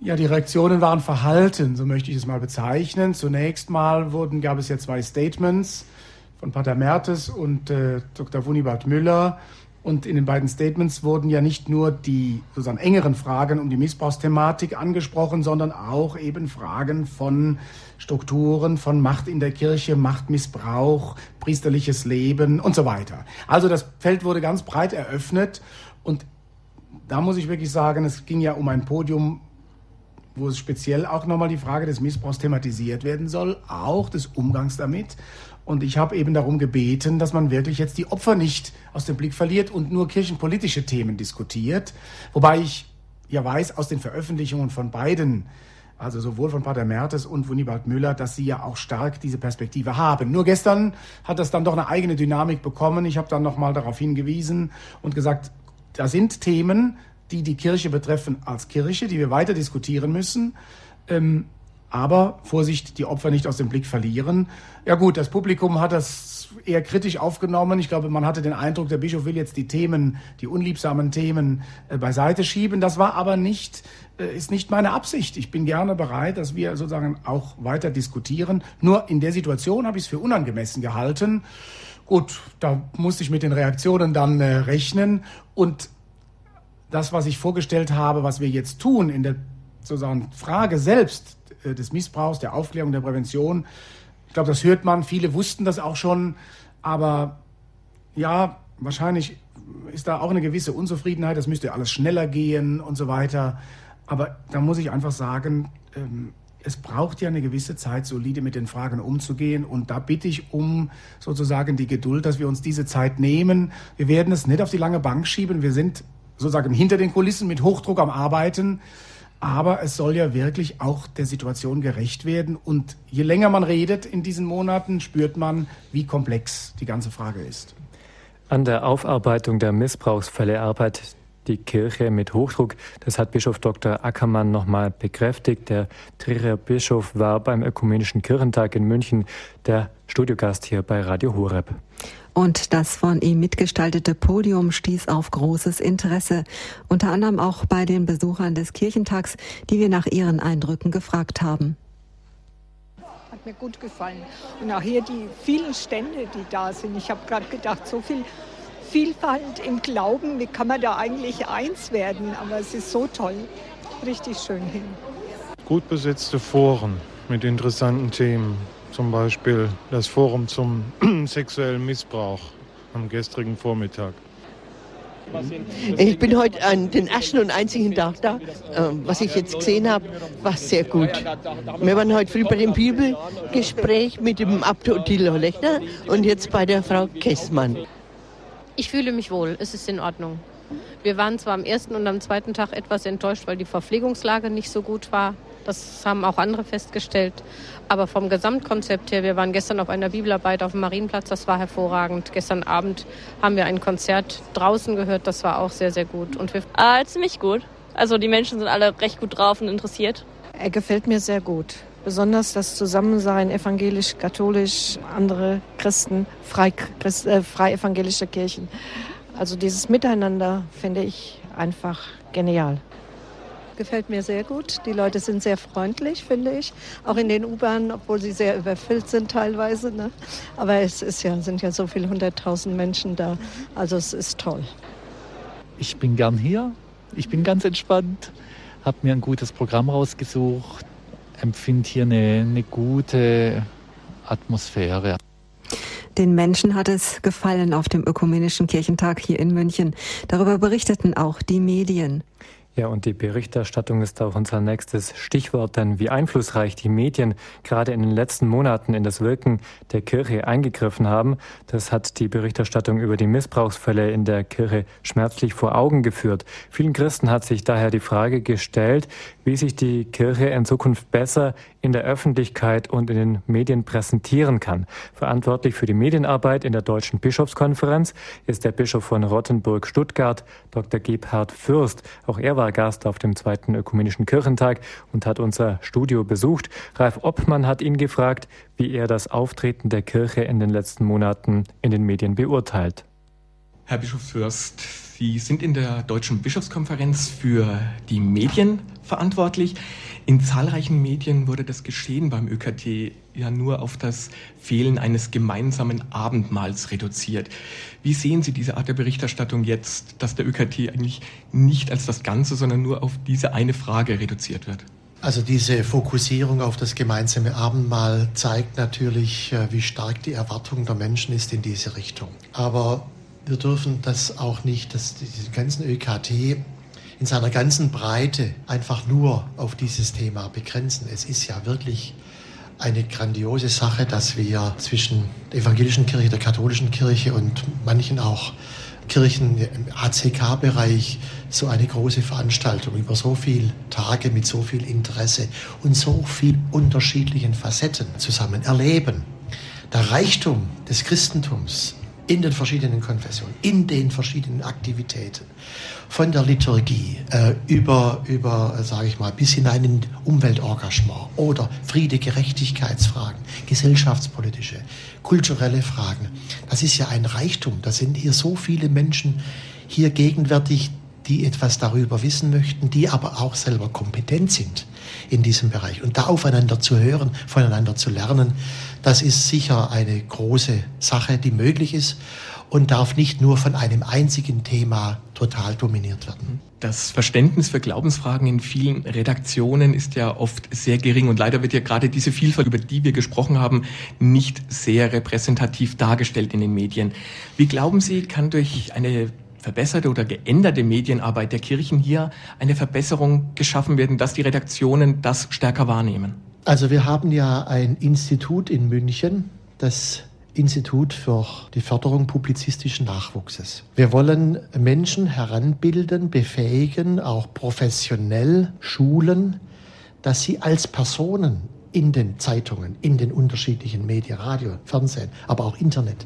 Ja, die Reaktionen waren verhalten, so möchte ich es mal bezeichnen. Zunächst mal wurden, gab es ja zwei Statements von Pater Mertes und äh, Dr. Wunibald Müller, und in den beiden Statements wurden ja nicht nur die sozusagen engeren Fragen um die Missbrauchsthematik angesprochen, sondern auch eben Fragen von Strukturen, von Macht in der Kirche, Machtmissbrauch, priesterliches Leben und so weiter. Also das Feld wurde ganz breit eröffnet und da muss ich wirklich sagen, es ging ja um ein Podium, wo es speziell auch nochmal die Frage des Missbrauchs thematisiert werden soll, auch des Umgangs damit. Und ich habe eben darum gebeten, dass man wirklich jetzt die Opfer nicht aus dem Blick verliert und nur kirchenpolitische Themen diskutiert. Wobei ich ja weiß aus den Veröffentlichungen von beiden, also sowohl von Pater Mertes und Wunibald Müller, dass sie ja auch stark diese Perspektive haben. Nur gestern hat das dann doch eine eigene Dynamik bekommen. Ich habe dann nochmal darauf hingewiesen und gesagt, da sind Themen, die die Kirche betreffen als Kirche, die wir weiter diskutieren müssen. Ähm, aber Vorsicht, die Opfer nicht aus dem Blick verlieren. Ja gut, das Publikum hat das eher kritisch aufgenommen. Ich glaube, man hatte den Eindruck, der Bischof will jetzt die Themen, die unliebsamen Themen äh, beiseite schieben. Das war aber nicht, äh, ist nicht meine Absicht. Ich bin gerne bereit, dass wir sozusagen auch weiter diskutieren. Nur in der Situation habe ich es für unangemessen gehalten. Gut, da musste ich mit den Reaktionen dann äh, rechnen und das, was ich vorgestellt habe, was wir jetzt tun in der sozusagen Frage selbst des Missbrauchs, der Aufklärung, der Prävention, ich glaube, das hört man. Viele wussten das auch schon, aber ja, wahrscheinlich ist da auch eine gewisse Unzufriedenheit. Das müsste alles schneller gehen und so weiter. Aber da muss ich einfach sagen, ähm, es braucht ja eine gewisse Zeit, solide mit den Fragen umzugehen. Und da bitte ich um sozusagen die Geduld, dass wir uns diese Zeit nehmen. Wir werden es nicht auf die lange Bank schieben. Wir sind sozusagen hinter den Kulissen mit Hochdruck am Arbeiten. Aber es soll ja wirklich auch der Situation gerecht werden. Und je länger man redet in diesen Monaten, spürt man, wie komplex die ganze Frage ist. An der Aufarbeitung der Missbrauchsfälle arbeitet die Kirche mit Hochdruck. Das hat Bischof Dr. Ackermann nochmal bekräftigt. Der Trierer Bischof war beim Ökumenischen Kirchentag in München der Studiogast hier bei Radio Horeb. Und das von ihm mitgestaltete Podium stieß auf großes Interesse, unter anderem auch bei den Besuchern des Kirchentags, die wir nach ihren Eindrücken gefragt haben. Hat mir gut gefallen. Und auch hier die vielen Stände, die da sind. Ich habe gerade gedacht, so viel Vielfalt im Glauben, wie kann man da eigentlich eins werden? Aber es ist so toll, richtig schön hin. Gut besetzte Foren mit interessanten Themen, zum Beispiel das Forum zum sexuellen Missbrauch am gestrigen Vormittag. Ich bin heute an den ersten und einzigen Tag da. Ähm, was ich jetzt gesehen habe, war sehr gut. Wir waren heute früh bei dem Bibelgespräch mit dem Thilo Lechner und jetzt bei der Frau Kessmann. Ich fühle mich wohl, es ist in Ordnung. Wir waren zwar am ersten und am zweiten Tag etwas enttäuscht, weil die Verpflegungslage nicht so gut war. Das haben auch andere festgestellt. Aber vom Gesamtkonzept her, wir waren gestern auf einer Bibelarbeit auf dem Marienplatz, das war hervorragend. Gestern Abend haben wir ein Konzert draußen gehört, das war auch sehr, sehr gut. Und wir ah, ziemlich gut. Also die Menschen sind alle recht gut drauf und interessiert. Er gefällt mir sehr gut besonders das Zusammensein evangelisch, katholisch, andere Christen, frei, Christ, äh, frei evangelische Kirchen. Also dieses Miteinander finde ich einfach genial. Gefällt mir sehr gut. Die Leute sind sehr freundlich, finde ich. Auch in den U-Bahnen, obwohl sie sehr überfüllt sind teilweise. Ne? Aber es ist ja, sind ja so viele hunderttausend Menschen da. Also es ist toll. Ich bin gern hier. Ich bin ganz entspannt. Habe mir ein gutes Programm rausgesucht empfinde hier eine, eine gute Atmosphäre. Den Menschen hat es gefallen auf dem Ökumenischen Kirchentag hier in München. Darüber berichteten auch die Medien. Ja, und die Berichterstattung ist auch unser nächstes Stichwort, denn wie einflussreich die Medien gerade in den letzten Monaten in das Wirken der Kirche eingegriffen haben, das hat die Berichterstattung über die Missbrauchsfälle in der Kirche schmerzlich vor Augen geführt. Vielen Christen hat sich daher die Frage gestellt, wie sich die Kirche in Zukunft besser in der Öffentlichkeit und in den Medien präsentieren kann. Verantwortlich für die Medienarbeit in der Deutschen Bischofskonferenz ist der Bischof von Rottenburg-Stuttgart, Dr. Gebhard Fürst. Auch er war Gast auf dem zweiten Ökumenischen Kirchentag und hat unser Studio besucht. Ralf Oppmann hat ihn gefragt, wie er das Auftreten der Kirche in den letzten Monaten in den Medien beurteilt. Herr Bischof Fürst, Sie sind in der Deutschen Bischofskonferenz für die Medien verantwortlich. In zahlreichen Medien wurde das Geschehen beim ÖKT ja nur auf das Fehlen eines gemeinsamen Abendmahls reduziert. Wie sehen Sie diese Art der Berichterstattung jetzt, dass der ÖKT eigentlich nicht als das Ganze, sondern nur auf diese eine Frage reduziert wird? Also diese Fokussierung auf das gemeinsame Abendmahl zeigt natürlich, äh, wie stark die Erwartung der Menschen ist in diese Richtung. Aber wir dürfen das auch nicht, dass diesen ganzen ÖKT in seiner ganzen Breite einfach nur auf dieses Thema begrenzen. Es ist ja wirklich eine grandiose Sache, dass wir zwischen der evangelischen Kirche, der katholischen Kirche und manchen auch Kirchen im ACK-Bereich so eine große Veranstaltung über so viele Tage mit so viel Interesse und so viel unterschiedlichen Facetten zusammen erleben. Der Reichtum des Christentums in den verschiedenen Konfessionen, in den verschiedenen Aktivitäten, von der Liturgie äh, über, über äh, sage ich mal, bis hinein in Umweltengagement oder Friede, Gerechtigkeitsfragen, gesellschaftspolitische, kulturelle Fragen. Das ist ja ein Reichtum. Da sind hier so viele Menschen hier gegenwärtig, die etwas darüber wissen möchten, die aber auch selber kompetent sind in diesem Bereich. Und da aufeinander zu hören, voneinander zu lernen, das ist sicher eine große Sache, die möglich ist. und darf nicht nur von einem einzigen Thema total dominiert werden. Das Verständnis für Glaubensfragen in vielen Redaktionen ist ja oft sehr gering und leider wird ja gerade diese Vielfalt, über die wir gesprochen haben, nicht sehr repräsentativ dargestellt in den Medien. Wie glauben Sie, kann durch eine verbesserte oder geänderte Medienarbeit der Kirchen hier eine Verbesserung geschaffen werden, dass die Redaktionen das stärker wahrnehmen? Also wir haben ja ein Institut in München, das Institut für die Förderung publizistischen Nachwuchses. Wir wollen Menschen heranbilden, befähigen, auch professionell schulen, dass sie als Personen in den Zeitungen, in den unterschiedlichen Medien, Radio, Fernsehen, aber auch Internet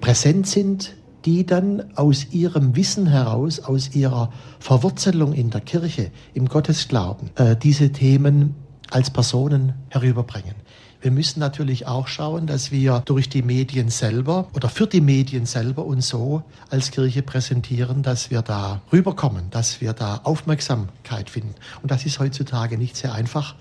präsent sind, die dann aus ihrem Wissen heraus, aus ihrer Verwurzelung in der Kirche, im Gottesglauben, äh, diese Themen als Personen herüberbringen. Wir müssen natürlich auch schauen, dass wir durch die Medien selber oder für die Medien selber uns so als Kirche präsentieren, dass wir da rüberkommen, dass wir da Aufmerksamkeit finden. Und das ist heutzutage nicht sehr einfach.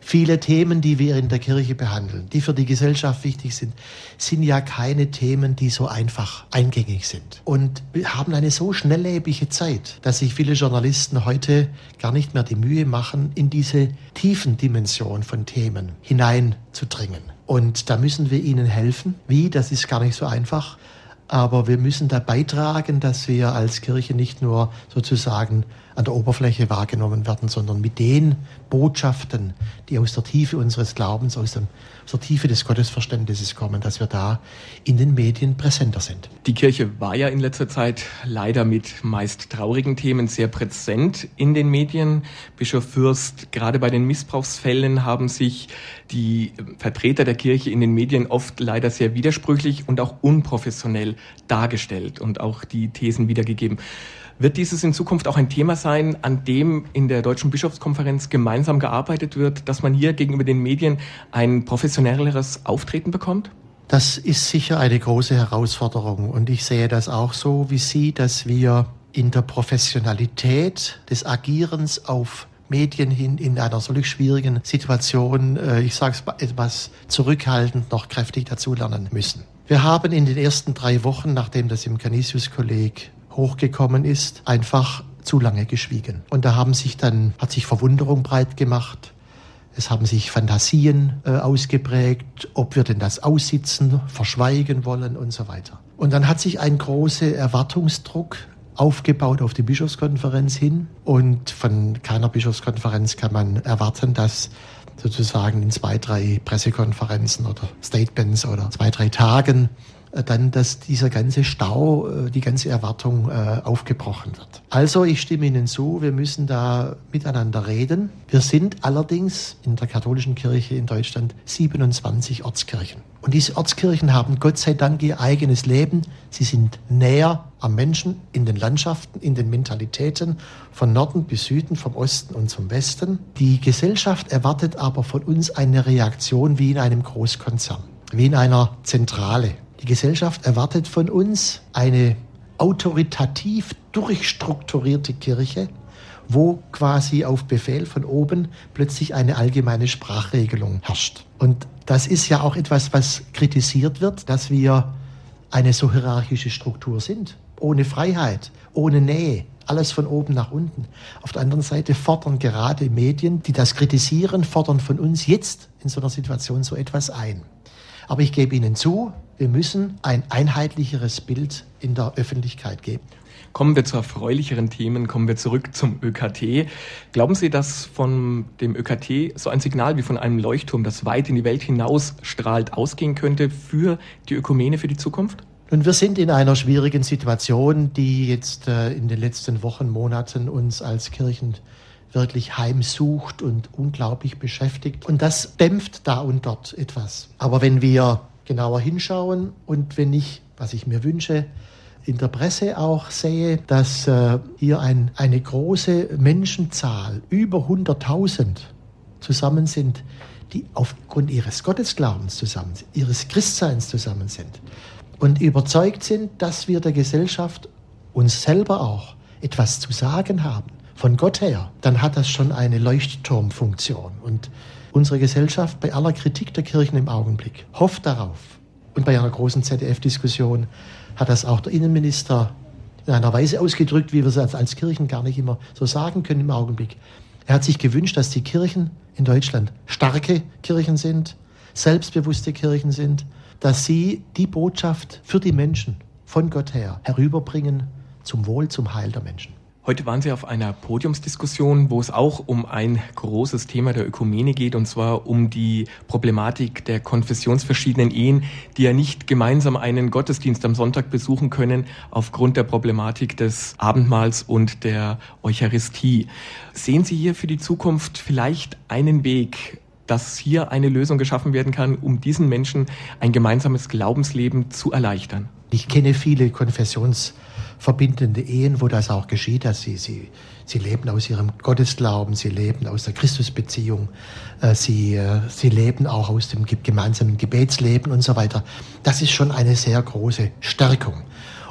Viele Themen, die wir in der Kirche behandeln, die für die Gesellschaft wichtig sind, sind ja keine Themen, die so einfach eingängig sind. Und wir haben eine so schnelllebige Zeit, dass sich viele Journalisten heute gar nicht mehr die Mühe machen, in diese tiefen Dimension von Themen hineinzudringen. Und da müssen wir ihnen helfen. Wie? Das ist gar nicht so einfach. Aber wir müssen da beitragen, dass wir als Kirche nicht nur sozusagen an der Oberfläche wahrgenommen werden, sondern mit den Botschaften, die aus der Tiefe unseres Glaubens, aus, dem, aus der Tiefe des Gottesverständnisses kommen, dass wir da in den Medien präsenter sind. Die Kirche war ja in letzter Zeit leider mit meist traurigen Themen sehr präsent in den Medien. Bischof Fürst, gerade bei den Missbrauchsfällen haben sich die Vertreter der Kirche in den Medien oft leider sehr widersprüchlich und auch unprofessionell dargestellt und auch die Thesen wiedergegeben. Wird dieses in Zukunft auch ein Thema sein, an dem in der Deutschen Bischofskonferenz gemeinsam gearbeitet wird, dass man hier gegenüber den Medien ein professionelleres Auftreten bekommt? Das ist sicher eine große Herausforderung und ich sehe das auch so wie Sie, dass wir in der Professionalität des Agierens auf Medien hin in einer solch schwierigen Situation, äh, ich sage es etwas zurückhaltend, noch kräftig dazulernen müssen. Wir haben in den ersten drei Wochen, nachdem das im Canisius-Kolleg hochgekommen ist, einfach zu lange geschwiegen. Und da haben sich dann, hat sich Verwunderung breit gemacht. Es haben sich Fantasien äh, ausgeprägt, ob wir denn das aussitzen, verschweigen wollen und so weiter. Und dann hat sich ein großer Erwartungsdruck aufgebaut auf die Bischofskonferenz hin. Und von keiner Bischofskonferenz kann man erwarten, dass sozusagen in zwei, drei Pressekonferenzen oder Statements oder zwei, drei Tagen dann, dass dieser ganze Stau, äh, die ganze Erwartung äh, aufgebrochen wird. Also ich stimme Ihnen zu, wir müssen da miteinander reden. Wir sind allerdings in der katholischen Kirche in Deutschland 27 Ortskirchen. Und diese Ortskirchen haben Gott sei Dank ihr eigenes Leben. Sie sind näher am Menschen, in den Landschaften, in den Mentalitäten, von Norden bis Süden, vom Osten und zum Westen. Die Gesellschaft erwartet aber von uns eine Reaktion wie in einem Großkonzern, wie in einer Zentrale. Die Gesellschaft erwartet von uns eine autoritativ durchstrukturierte Kirche, wo quasi auf Befehl von oben plötzlich eine allgemeine Sprachregelung herrscht. Und das ist ja auch etwas, was kritisiert wird, dass wir eine so hierarchische Struktur sind, ohne Freiheit, ohne Nähe, alles von oben nach unten. Auf der anderen Seite fordern gerade Medien, die das kritisieren, fordern von uns jetzt in so einer Situation so etwas ein. Aber ich gebe Ihnen zu, wir müssen ein einheitlicheres Bild in der Öffentlichkeit geben. Kommen wir zu erfreulicheren Themen, kommen wir zurück zum ÖKT. Glauben Sie, dass von dem ÖKT so ein Signal wie von einem Leuchtturm, das weit in die Welt hinaus strahlt, ausgehen könnte für die Ökumene, für die Zukunft? Nun, wir sind in einer schwierigen Situation, die jetzt äh, in den letzten Wochen, Monaten uns als Kirchen wirklich heimsucht und unglaublich beschäftigt. Und das dämpft da und dort etwas. Aber wenn wir genauer hinschauen und wenn ich, was ich mir wünsche, in der Presse auch sehe, dass äh, hier ein, eine große Menschenzahl, über 100.000 zusammen sind, die aufgrund ihres Gottesglaubens zusammen sind, ihres Christseins zusammen sind und überzeugt sind, dass wir der Gesellschaft, uns selber auch, etwas zu sagen haben, von Gott her, dann hat das schon eine Leuchtturmfunktion. Und Unsere Gesellschaft bei aller Kritik der Kirchen im Augenblick hofft darauf Und bei einer großen ZDF-Diskussion hat das auch der Innenminister in einer Weise ausgedrückt, wie wir es als Kirchen gar nicht immer so sagen können im Augenblick. Er hat sich gewünscht, dass die Kirchen in Deutschland starke Kirchen sind, selbstbewusste Kirchen sind, dass sie die Botschaft für die Menschen von Gott her herüberbringen zum Wohl, zum Heil der Menschen. Heute waren Sie auf einer Podiumsdiskussion, wo es auch um ein großes Thema der Ökumene geht, und zwar um die Problematik der konfessionsverschiedenen Ehen, die ja nicht gemeinsam einen Gottesdienst am Sonntag besuchen können, aufgrund der Problematik des Abendmahls und der Eucharistie. Sehen Sie hier für die Zukunft vielleicht einen Weg, dass hier eine Lösung geschaffen werden kann, um diesen Menschen ein gemeinsames Glaubensleben zu erleichtern? Ich kenne viele Konfessions verbindende Ehen, wo das auch geschieht, dass sie, sie, sie leben aus ihrem Gottesglauben, sie leben aus der Christusbeziehung, äh, sie, äh, sie leben auch aus dem gemeinsamen Gebetsleben und so weiter. Das ist schon eine sehr große Stärkung.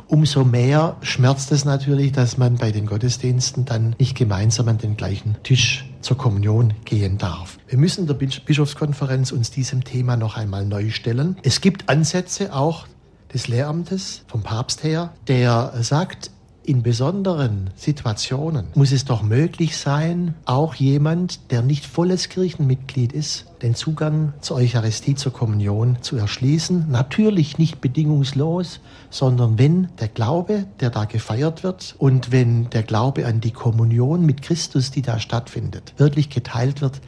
Umso mehr schmerzt es natürlich, dass man bei den Gottesdiensten dann nicht gemeinsam an den gleichen Tisch zur Kommunion gehen darf. Wir müssen der Bischofskonferenz uns diesem Thema noch einmal neu stellen. Es gibt Ansätze auch des Lehramtes vom Papst her, der sagt, in besonderen Situationen muss es doch möglich sein, auch jemand, der nicht volles Kirchenmitglied ist, den Zugang zur Eucharistie, zur Kommunion zu erschließen. Natürlich nicht bedingungslos, sondern wenn der Glaube, der da gefeiert wird und wenn der Glaube an die Kommunion mit Christus, die da stattfindet, wirklich geteilt wird,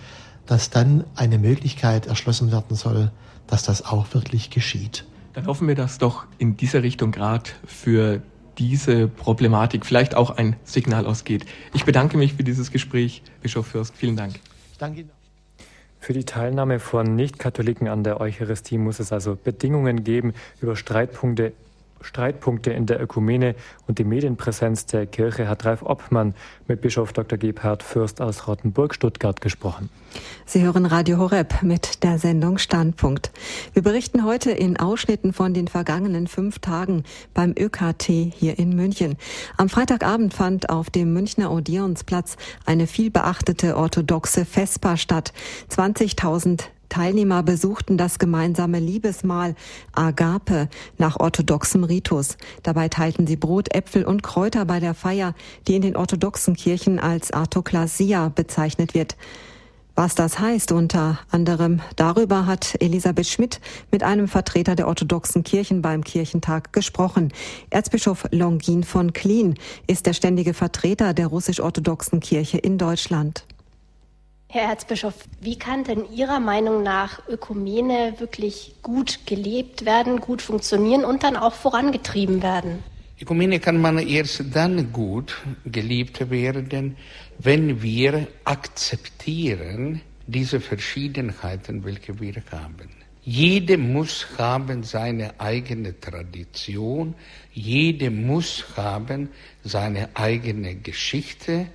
dass dann eine Möglichkeit erschlossen werden soll, dass das auch wirklich geschieht. Dann hoffen wir, dass doch in dieser Richtung gerade für diese Problematik vielleicht auch ein Signal ausgeht. Ich bedanke mich für dieses Gespräch, Bischof Fürst. Vielen Dank. Danke. Für die Teilnahme von Nichtkatholiken an der Eucharistie muss es also Bedingungen geben, über Streitpunkte Streitpunkte in der Ökumene und die Medienpräsenz der Kirche hat Ralf Obmann mit Bischof Dr. Gebhard Fürst aus Rottenburg-Stuttgart gesprochen. Sie hören Radio Horeb mit der Sendung Standpunkt. Wir berichten heute in Ausschnitten von den vergangenen fünf Tagen beim ÖKT hier in München. Am Freitagabend fand auf dem Münchner Odeonsplatz eine vielbeachtete orthodoxe Vespa statt. 20.000 Teilnehmer besuchten das gemeinsame Liebesmahl Agape nach orthodoxem Ritus. Dabei teilten sie Brot, Äpfel und Kräuter bei der Feier, die in den orthodoxen Kirchen als Artoklasia bezeichnet wird. Was das heißt unter anderem, darüber hat Elisabeth Schmidt mit einem Vertreter der orthodoxen Kirchen beim Kirchentag gesprochen. Erzbischof Longin von Klien ist der ständige Vertreter der russisch-orthodoxen Kirche in Deutschland. Herr Erzbischof, wie kann denn Ihrer Meinung nach Ökumene wirklich gut gelebt werden, gut funktionieren und dann auch vorangetrieben werden? Ökumene kann man erst dann gut gelebt werden, wenn wir akzeptieren diese Verschiedenheiten, welche wir haben. Jede muss haben seine eigene Tradition, jede muss haben seine eigene Geschichte,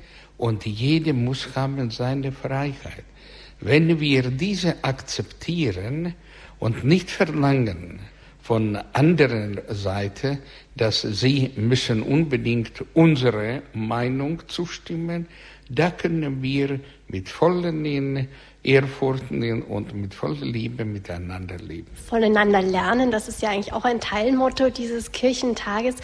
und jede muss haben seine Freiheit. Wenn wir diese akzeptieren und nicht verlangen von anderen Seite, dass sie müssen unbedingt unsere Meinung zustimmen, da können wir mit vollen Ehrfurchten und mit voller Liebe miteinander leben. Voneinander lernen, das ist ja eigentlich auch ein Teilmotto dieses Kirchentages.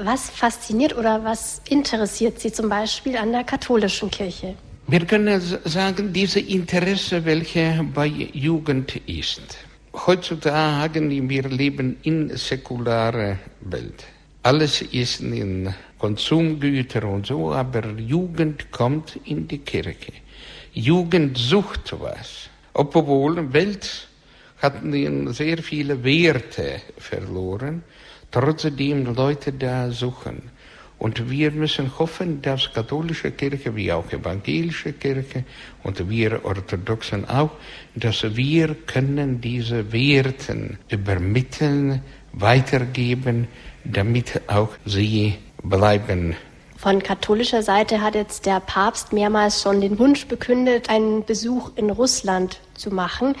Was fasziniert oder was interessiert Sie zum Beispiel an der katholischen Kirche? Wir können sagen, diese Interesse, welche bei Jugend ist. Heutzutage wir leben in säkulare Welt. Alles ist in Konsumgüter und so, aber Jugend kommt in die Kirche. Jugend sucht was. Obwohl Welt hat sehr viele Werte verloren trotzdem Leute da suchen. Und wir müssen hoffen, dass katholische Kirche wie auch evangelische Kirche und wir Orthodoxen auch, dass wir können diese Werten übermitteln, weitergeben, damit auch sie bleiben. Von katholischer Seite hat jetzt der Papst mehrmals schon den Wunsch bekündet, einen Besuch in Russland zu machen.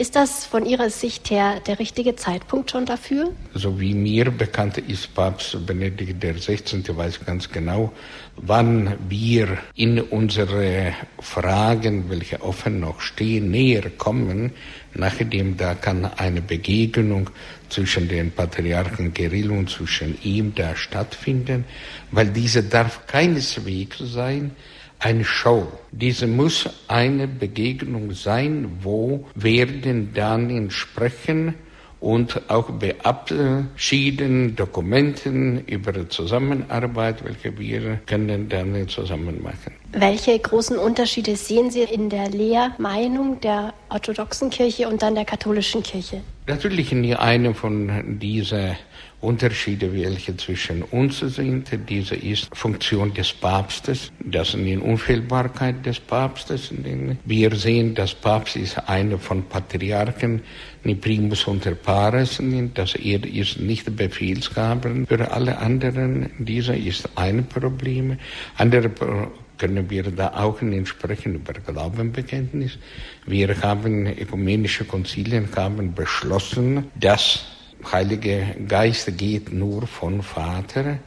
Ist das von Ihrer Sicht her der richtige Zeitpunkt schon dafür? So wie mir bekannt ist, Papst Benedikt XVI. weiß ganz genau, wann wir in unsere Fragen, welche offen noch stehen, näher kommen. Nachdem da kann eine Begegnung zwischen den Patriarchen Kirill und zwischen ihm da stattfinden, weil diese darf keineswegs sein, eine Show. Diese muss eine Begegnung sein, wo werden dann entsprechen und auch beabschieden Dokumenten über Zusammenarbeit, welche wir können dann zusammen machen. Welche großen Unterschiede sehen Sie in der Lehrmeinung der orthodoxen Kirche und dann der katholischen Kirche? Natürlich nie eine von diesen Unterschiede, welche zwischen uns sind. Diese ist Funktion des Papstes, das ist die Unfehlbarkeit des Papstes. Wir sehen, dass Papst ist einer von Patriarchen, die Primus unter pares, dass er ist nicht Befehlsgeber für alle anderen. Dieser ist ein Problem. Andere können wir da auch entsprechend über Glaubenbekenntnis. Wir haben ökumenische Konzilien haben beschlossen, dass Heilige Geist geht nur von Vater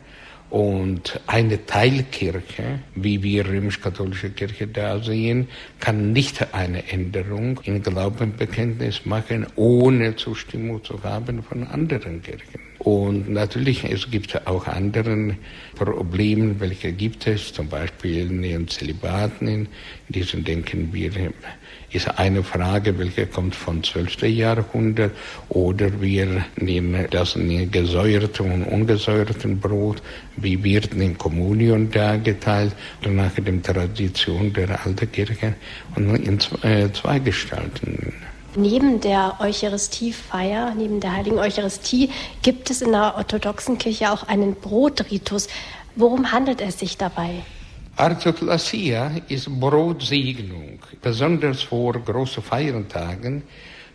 und eine Teilkirche, wie wir römisch-katholische Kirche da sehen, kann nicht eine Änderung in Glaubenbekenntnis machen, ohne Zustimmung zu haben von anderen Kirchen. Und natürlich, es gibt auch andere Probleme, welche gibt es, zum Beispiel in den Zölibaten, in diesen denken wir ist eine Frage, welche kommt vom 12. Jahrhundert, oder wir nehmen das gesäuerten und ungesäuerten Brot, wie wird in Kommunion dargeteilt, nach der Tradition der alten Kirche und in äh, zwei Gestalten. Neben der Eucharistiefeier, neben der heiligen Eucharistie, gibt es in der orthodoxen Kirche auch einen Brotritus. Worum handelt es sich dabei? Arthoklassia ist Brotsegnung. Besonders vor großen Feiertagen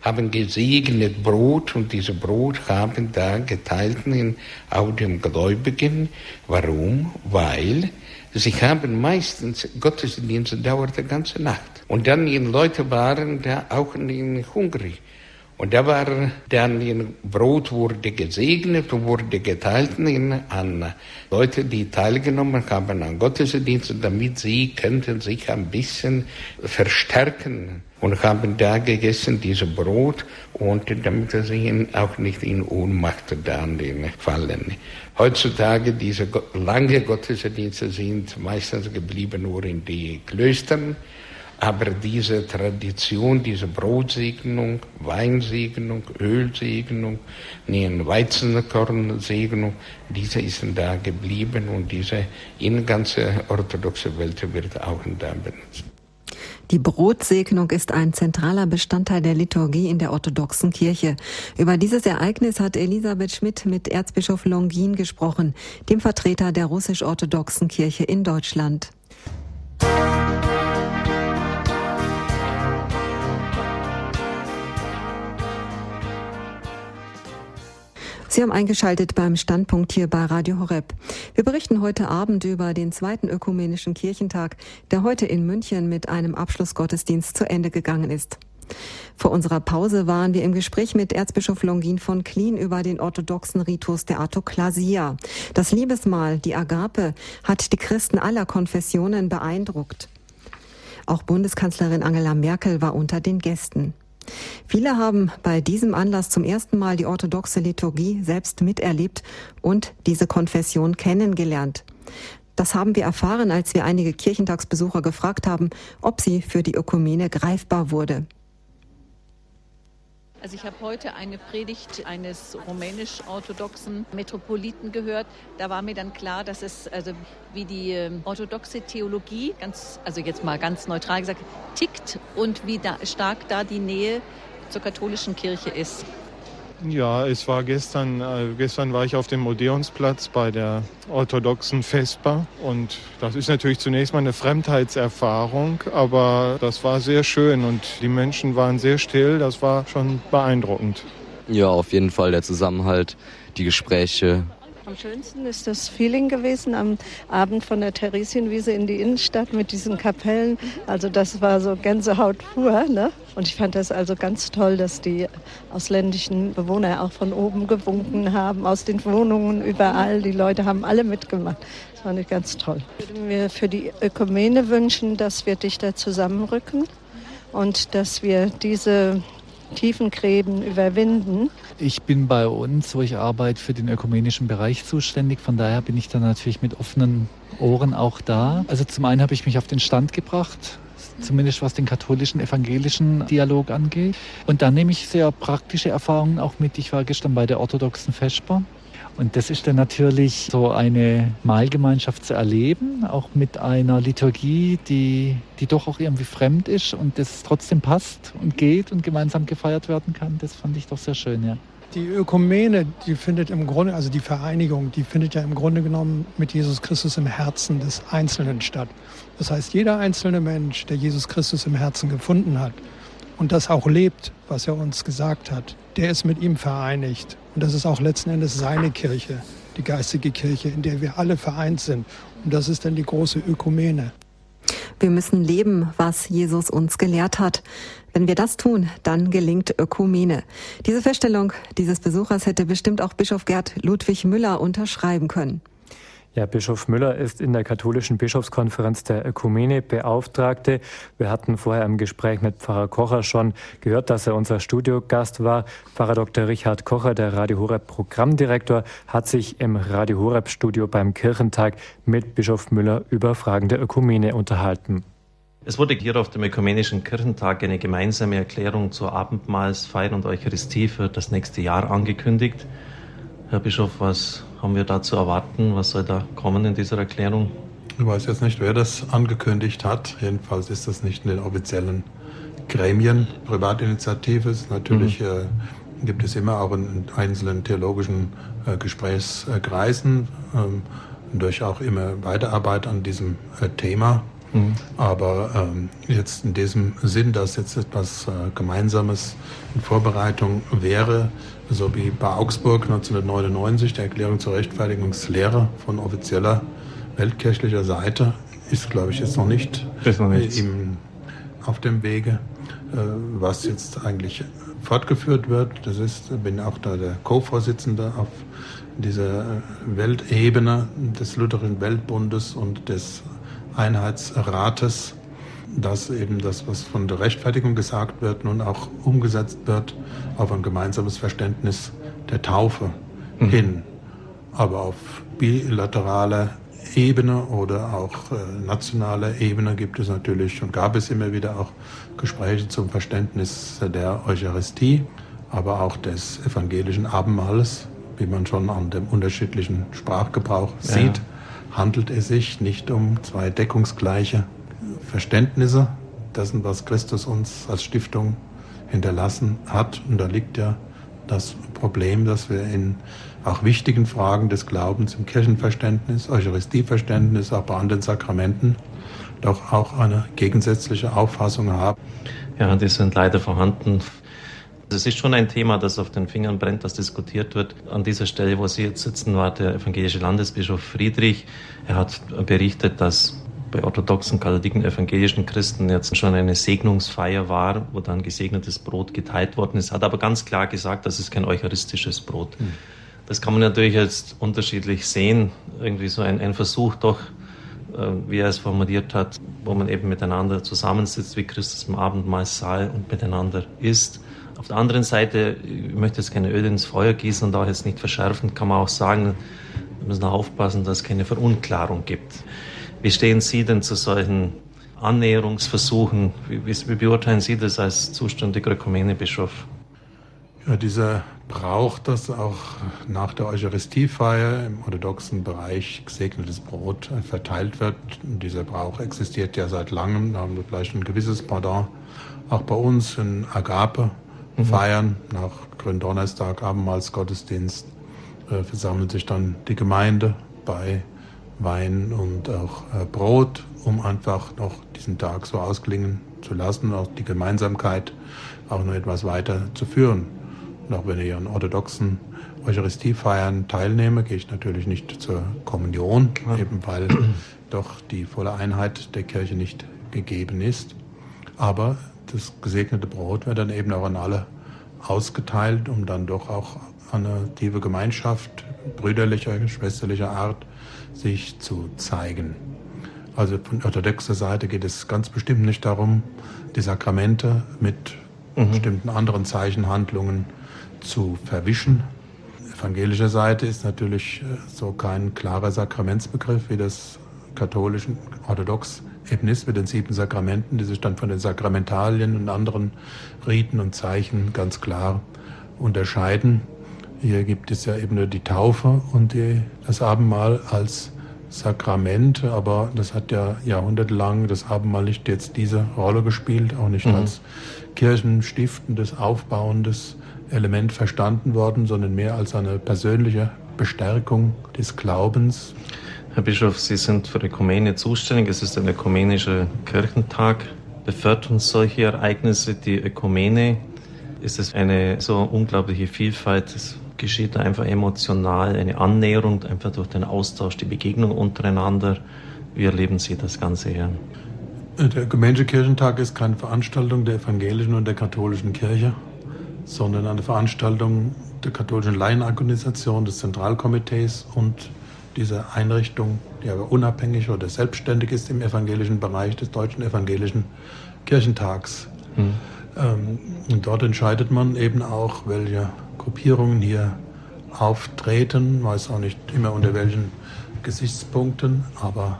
haben gesegnet Brot und diese Brot haben da geteilt in auch dem Gläubigen. Warum? Weil sie haben meistens Gottesdienst dauert die ganze Nacht. Und dann die Leute waren da auch hungrig. Und da war dann Brot wurde gesegnet und wurde geteilt an Leute, die teilgenommen haben an Gottesdiensten, damit sie könnten sich ein bisschen verstärken und haben da gegessen dieses Brot und damit sie auch nicht in Ohnmacht dann fallen. Heutzutage diese lange Gottesdienste sind meistens geblieben nur in die Klöstern. Aber diese Tradition, diese Brotsegnung, Weinsegnung, Ölsegnung, Weizenkornsegnung, diese ist da geblieben und diese in ganze orthodoxe Welt wird auch da benutzt. Die Brotsegnung ist ein zentraler Bestandteil der Liturgie in der orthodoxen Kirche. Über dieses Ereignis hat Elisabeth Schmidt mit Erzbischof Longin gesprochen, dem Vertreter der russisch-orthodoxen Kirche in Deutschland. Sie haben eingeschaltet beim Standpunkt hier bei Radio Horeb. Wir berichten heute Abend über den zweiten ökumenischen Kirchentag, der heute in München mit einem Abschlussgottesdienst zu Ende gegangen ist. Vor unserer Pause waren wir im Gespräch mit Erzbischof Longin von Klien über den orthodoxen Ritus der Autoklasia. Das Liebesmahl, die Agape, hat die Christen aller Konfessionen beeindruckt. Auch Bundeskanzlerin Angela Merkel war unter den Gästen. Viele haben bei diesem Anlass zum ersten Mal die orthodoxe Liturgie selbst miterlebt und diese Konfession kennengelernt. Das haben wir erfahren, als wir einige Kirchentagsbesucher gefragt haben, ob sie für die Ökumene greifbar wurde. Also ich habe heute eine Predigt eines rumänisch-orthodoxen Metropoliten gehört. Da war mir dann klar, dass es also wie die ähm, orthodoxe Theologie, ganz, also jetzt mal ganz neutral gesagt, tickt und wie da, stark da die Nähe zur katholischen Kirche ist. Ja, es war gestern, äh, gestern war ich auf dem Odeonsplatz bei der orthodoxen Vesper und das ist natürlich zunächst mal eine Fremdheitserfahrung, aber das war sehr schön und die Menschen waren sehr still, das war schon beeindruckend. Ja, auf jeden Fall der Zusammenhalt, die Gespräche, Am schönsten ist das Feeling gewesen am Abend von der Theresienwiese in die Innenstadt mit diesen Kapellen. Also das war so Gänsehaut pur. Ne? Und ich fand das also ganz toll, dass die ausländischen Bewohner auch von oben gewunken haben, aus den Wohnungen überall. Die Leute haben alle mitgemacht. Das fand ich ganz toll. Ich würde mir für die Ökumene wünschen, dass wir dichter zusammenrücken und dass wir diese tiefen Gräben überwinden. Ich bin bei uns, wo ich arbeite, für den ökumenischen Bereich zuständig. Von daher bin ich dann natürlich mit offenen Ohren auch da. Also zum einen habe ich mich auf den Stand gebracht, zumindest was den katholischen, evangelischen Dialog angeht. Und dann nehme ich sehr praktische Erfahrungen auch mit. Ich war gestern bei der orthodoxen Vesper und das ist dann natürlich so eine Mahlgemeinschaft zu erleben, auch mit einer Liturgie, die, die doch auch irgendwie fremd ist und das trotzdem passt und geht und gemeinsam gefeiert werden kann. Das fand ich doch sehr schön, ja. Die Ökumene, die findet im Grunde, also die Vereinigung, die findet ja im Grunde genommen mit Jesus Christus im Herzen des Einzelnen statt. Das heißt, jeder einzelne Mensch, der Jesus Christus im Herzen gefunden hat und das auch lebt, was er uns gesagt hat, der ist mit ihm vereinigt. Und das ist auch letzten Endes seine Kirche, die geistige Kirche, in der wir alle vereint sind. Und das ist dann die große Ökumene. Wir müssen leben, was Jesus uns gelehrt hat. Wenn wir das tun, dann gelingt Ökumene. Diese Feststellung dieses Besuchers hätte bestimmt auch Bischof Gerd Ludwig Müller unterschreiben können. Ja, Bischof Müller ist in der katholischen Bischofskonferenz der Ökumene Beauftragte. Wir hatten vorher im Gespräch mit Pfarrer Kocher schon gehört, dass er unser Studiogast war. Pfarrer Dr. Richard Kocher, der Radio Horeb Programmdirektor, hat sich im Radio Horeb Studio beim Kirchentag mit Bischof Müller über Fragen der Ökumene unterhalten. Es wurde hier auf dem Ökumenischen Kirchentag eine gemeinsame Erklärung zur Abendmahlsfeier und Eucharistie für das nächste Jahr angekündigt. Herr Bischof, was haben wir da zu erwarten? Was soll da kommen in dieser Erklärung? Ich weiß jetzt nicht, wer das angekündigt hat. Jedenfalls ist das nicht in den offiziellen Gremien. Privatinitiative ist natürlich, mhm. äh, gibt es immer auch in einzelnen theologischen äh, Gesprächskreisen, ähm, durch auch immer Weiterarbeit an diesem äh, Thema. Mhm. Aber ähm, jetzt in diesem Sinn, dass jetzt etwas äh, Gemeinsames in Vorbereitung wäre, so wie bei Augsburg 1999 die Erklärung zur Rechtfertigungslehre von offizieller weltkirchlicher Seite, ist, glaube ich, jetzt noch nicht im, auf dem Wege. Äh, was jetzt eigentlich fortgeführt wird, das ist, bin auch da der Co-Vorsitzende auf dieser Weltebene des Lutherischen Weltbundes und des Einheitsrates, dass eben das, was von der Rechtfertigung gesagt wird, nun auch umgesetzt wird auf ein gemeinsames Verständnis der Taufe mhm. hin. Aber auf bilateraler Ebene oder auch äh, nationaler Ebene gibt es natürlich und gab es immer wieder auch Gespräche zum Verständnis der Eucharistie, aber auch des evangelischen Abendmahles, wie man schon an dem unterschiedlichen Sprachgebrauch ja. sieht handelt es sich nicht um zwei deckungsgleiche Verständnisse dessen, was Christus uns als Stiftung hinterlassen hat. Und da liegt ja das Problem, dass wir in auch wichtigen Fragen des Glaubens im Kirchenverständnis, Eucharistieverständnis, auch bei anderen Sakramenten doch auch eine gegensätzliche Auffassung haben. Ja, die sind leider vorhanden. Es ist schon ein Thema, das auf den Fingern brennt, das diskutiert wird. An dieser Stelle, wo Sie jetzt sitzen, war der evangelische Landesbischof Friedrich. Er hat berichtet, dass bei orthodoxen, katholiken, evangelischen Christen jetzt schon eine Segnungsfeier war, wo dann gesegnetes Brot geteilt worden ist. Hat aber ganz klar gesagt, das ist kein eucharistisches Brot. Mhm. Das kann man natürlich jetzt unterschiedlich sehen. Irgendwie so ein, ein Versuch doch, äh, wie er es formuliert hat, wo man eben miteinander zusammensitzt, wie Christus im Abendmahlsaal und miteinander isst. Auf der anderen Seite, ich möchte jetzt keine Öl ins Feuer gießen und auch jetzt nicht verschärfen, kann man auch sagen, wir müssen aufpassen, dass es keine Verunklarung gibt. Wie stehen Sie denn zu solchen Annäherungsversuchen? Wie, wie beurteilen Sie das als zuständiger Ökumenebischof? Ja, dieser Brauch, dass auch nach der Eucharistiefeier im orthodoxen Bereich gesegnetes Brot verteilt wird. dieser Brauch existiert ja seit langem. Da haben wir vielleicht ein gewisses Pardon auch bei uns in Agape mhm. feiern. Nach Gründonnerstag, Abendmahlsgottesdienst, äh, versammelt sich dann die Gemeinde bei Wein und auch äh, Brot, um einfach noch diesen Tag so ausklingen zu lassen, auch die Gemeinsamkeit auch noch etwas weiter zu führen. Und auch wenn ich an orthodoxen Eucharistiefeiern teilnehme, gehe ich natürlich nicht zur Kommunion, eben weil doch die volle Einheit der Kirche nicht gegeben ist. Aber das gesegnete Brot wird dann eben auch an alle ausgeteilt, um dann doch auch eine tiefe Gemeinschaft brüderlicher, schwesterlicher Art sich zu zeigen. Also von orthodoxer Seite geht es ganz bestimmt nicht darum, die Sakramente mit mhm. bestimmten anderen Zeichenhandlungen zu verwischen. Evangelischer Seite ist natürlich äh, so kein klarer Sakramentsbegriff, wie das katholischen orthodox eben ist mit den sieben Sakramenten, die sich dann von den Sakramentalien und anderen Riten und Zeichen ganz klar unterscheiden. Hier gibt es ja eben nur die Taufe und die, das Abendmahl als Sakrament, aber das hat ja jahrhundertelang das Abendmahl nicht jetzt diese Rolle gespielt, auch nicht mhm. als kirchenstiftendes, aufbauendes Element verstanden worden, sondern mehr als eine persönliche Bestärkung des Glaubens. Herr Bischof, Sie sind für Ökumene zuständig. Es ist ein ökumenischer Kirchentag. Befördern solche Ereignisse die Ökumene? Ist es eine so unglaubliche Vielfalt? Es geschieht einfach emotional eine Annäherung, einfach durch den Austausch, die Begegnung untereinander. Wie erleben Sie das Ganze hier? Der Ökumenische Kirchentag ist keine Veranstaltung der evangelischen und der katholischen Kirche, sondern eine Veranstaltung der katholischen Laienorganisation, des Zentralkomitees und dieser Einrichtung, die aber unabhängig oder selbstständig ist im evangelischen Bereich des Deutschen Evangelischen Kirchentags. Hm. Ähm, und dort entscheidet man eben auch, welche Gruppierungen hier auftreten, weiß auch nicht immer unter welchen Gesichtspunkten, aber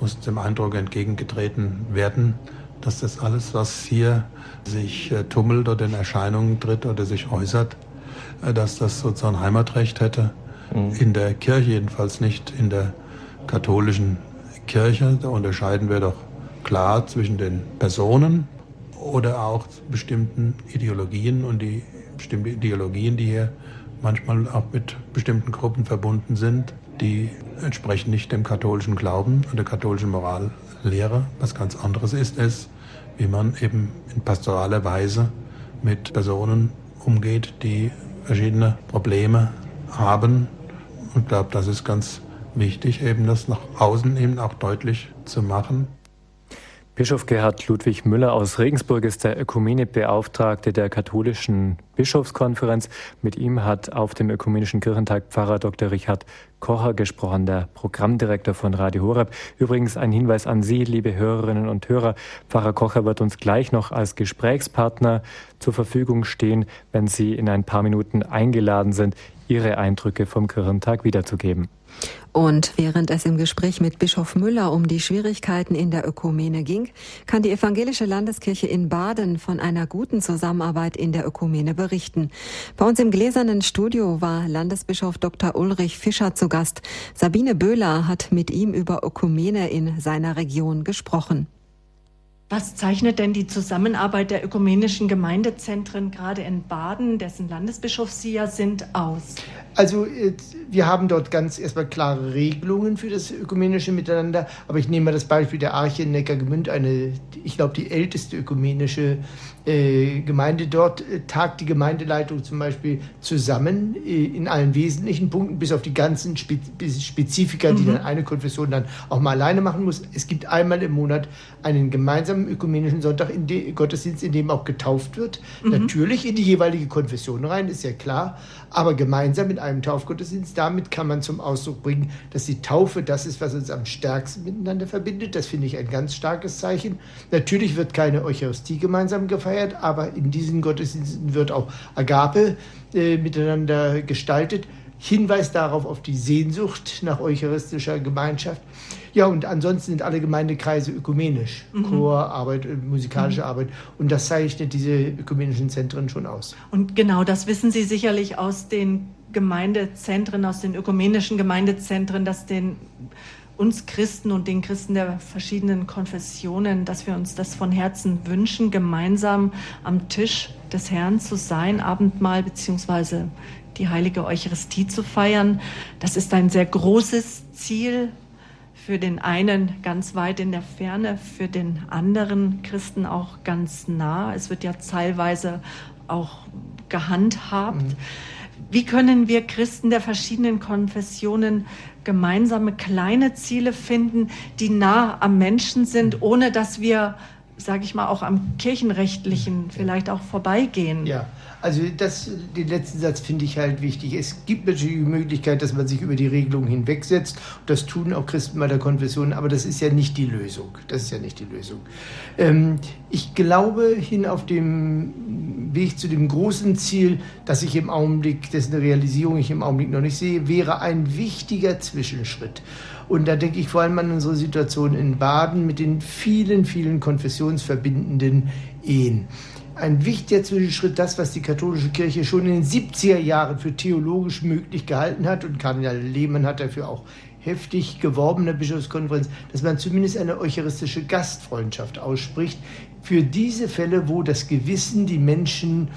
muss dem Eindruck entgegengetreten werden, dass das alles, was hier sich äh, tummelt oder in Erscheinungen tritt oder sich äußert, äh, dass das sozusagen Heimatrecht hätte. Mhm. In der Kirche jedenfalls nicht in der katholischen Kirche. Da unterscheiden wir doch klar zwischen den Personen oder auch bestimmten Ideologien und die bestimmte Ideologien, die hier manchmal auch mit bestimmten Gruppen verbunden sind, die entsprechen nicht dem katholischen Glauben und der katholischen Morallehre. Was ganz anderes ist es, wie man eben in pastoraler Weise mit Personen umgeht, die verschiedene Probleme haben. Und ich glaube, das ist ganz wichtig, eben das nach außen eben auch deutlich zu machen. Bischof Gerhard Ludwig Müller aus Regensburg ist der Ökumenebeauftragte der katholischen Bischofskonferenz. Mit ihm hat auf dem Ökumenischen Kirchentag Pfarrer Dr. Richard Kocher gesprochen, der Programmdirektor von Radio Horeb. Übrigens ein Hinweis an Sie, liebe Hörerinnen und Hörer. Pfarrer Kocher wird uns gleich noch als Gesprächspartner zur Verfügung stehen, wenn Sie in ein paar Minuten eingeladen sind, Ihre Eindrücke vom Kirchentag wiederzugeben. Und während es im Gespräch mit Bischof Müller um die Schwierigkeiten in der Ökumene ging, kann die Evangelische Landeskirche in Baden von einer guten Zusammenarbeit in der Ökumene berichten. Bei uns im gläsernen Studio war Landesbischof Dr. Ulrich Fischer zu Gast. Sabine Böhler hat mit ihm über Ökumene in seiner Region gesprochen. Was zeichnet denn die Zusammenarbeit der ökumenischen Gemeindezentren gerade in Baden, dessen Landesbischof Sie ja sind, aus? Also wir haben dort ganz erstmal klare Regelungen für das ökumenische Miteinander, aber ich nehme mal das Beispiel der Arche Neckargemünd, eine, ich glaube, die älteste ökumenische Gemeinde. Dort äh, tagt die Gemeindeleitung zum Beispiel zusammen äh, in allen wesentlichen Punkten, bis auf die ganzen Spe Spezifika, die mhm. dann eine Konfession dann auch mal alleine machen muss. Es gibt einmal im Monat einen gemeinsamen ökumenischen Sonntag in de Gottesdienst, in dem auch getauft wird. Mhm. Natürlich in die jeweilige Konfession rein, ist ja klar, aber gemeinsam in einem Taufgottesdienst. Damit kann man zum Ausdruck bringen, dass die Taufe das ist, was uns am stärksten miteinander verbindet. Das finde ich ein ganz starkes Zeichen. Natürlich wird keine Eucharistie gemeinsam gefeiert, aber in diesen Gottesdiensten wird auch Agape äh, miteinander gestaltet. Hinweis darauf auf die Sehnsucht nach eucharistischer Gemeinschaft. Ja, und ansonsten sind alle Gemeindekreise ökumenisch. Mhm. Chorarbeit, äh, musikalische mhm. Arbeit. Und das zeichnet diese ökumenischen Zentren schon aus. Und genau das wissen Sie sicherlich aus den Gemeindezentren, aus den ökumenischen Gemeindezentren, dass den uns Christen und den Christen der verschiedenen Konfessionen, dass wir uns das von Herzen wünschen, gemeinsam am Tisch des Herrn zu sein, Abendmahl beziehungsweise die heilige Eucharistie zu feiern. Das ist ein sehr großes Ziel, für den einen ganz weit in der Ferne, für den anderen Christen auch ganz nah. Es wird ja teilweise auch gehandhabt. Mhm. Wie können wir Christen der verschiedenen Konfessionen gemeinsame kleine Ziele finden, die nah am Menschen sind, ohne dass wir, sage ich mal, auch am kirchenrechtlichen vielleicht auch vorbeigehen? Ja, also das, den letzten Satz finde ich halt wichtig. Es gibt natürlich die Möglichkeit, dass man sich über die Regelung hinwegsetzt. Das tun auch Christen bei der Konfession, aber das ist ja nicht die Lösung. Das ist ja nicht die Lösung. Ähm, ich glaube, hin auf dem Weg zu dem großen Ziel, das ich im Augenblick, dessen Realisierung ich im Augenblick noch nicht sehe, wäre ein wichtiger Zwischenschritt. Und da denke ich vor allem an unsere Situation in Baden mit den vielen, vielen konfessionsverbindenden Ehen ein wichtiger Zwischenschritt, das, was die katholische Kirche schon in den 70er Jahren für theologisch möglich gehalten hat, und Kardinal Lehmann hat dafür auch heftig geworben in der Bischofskonferenz, dass man zumindest eine eucharistische Gastfreundschaft ausspricht, für diese Fälle, wo das Gewissen die Menschen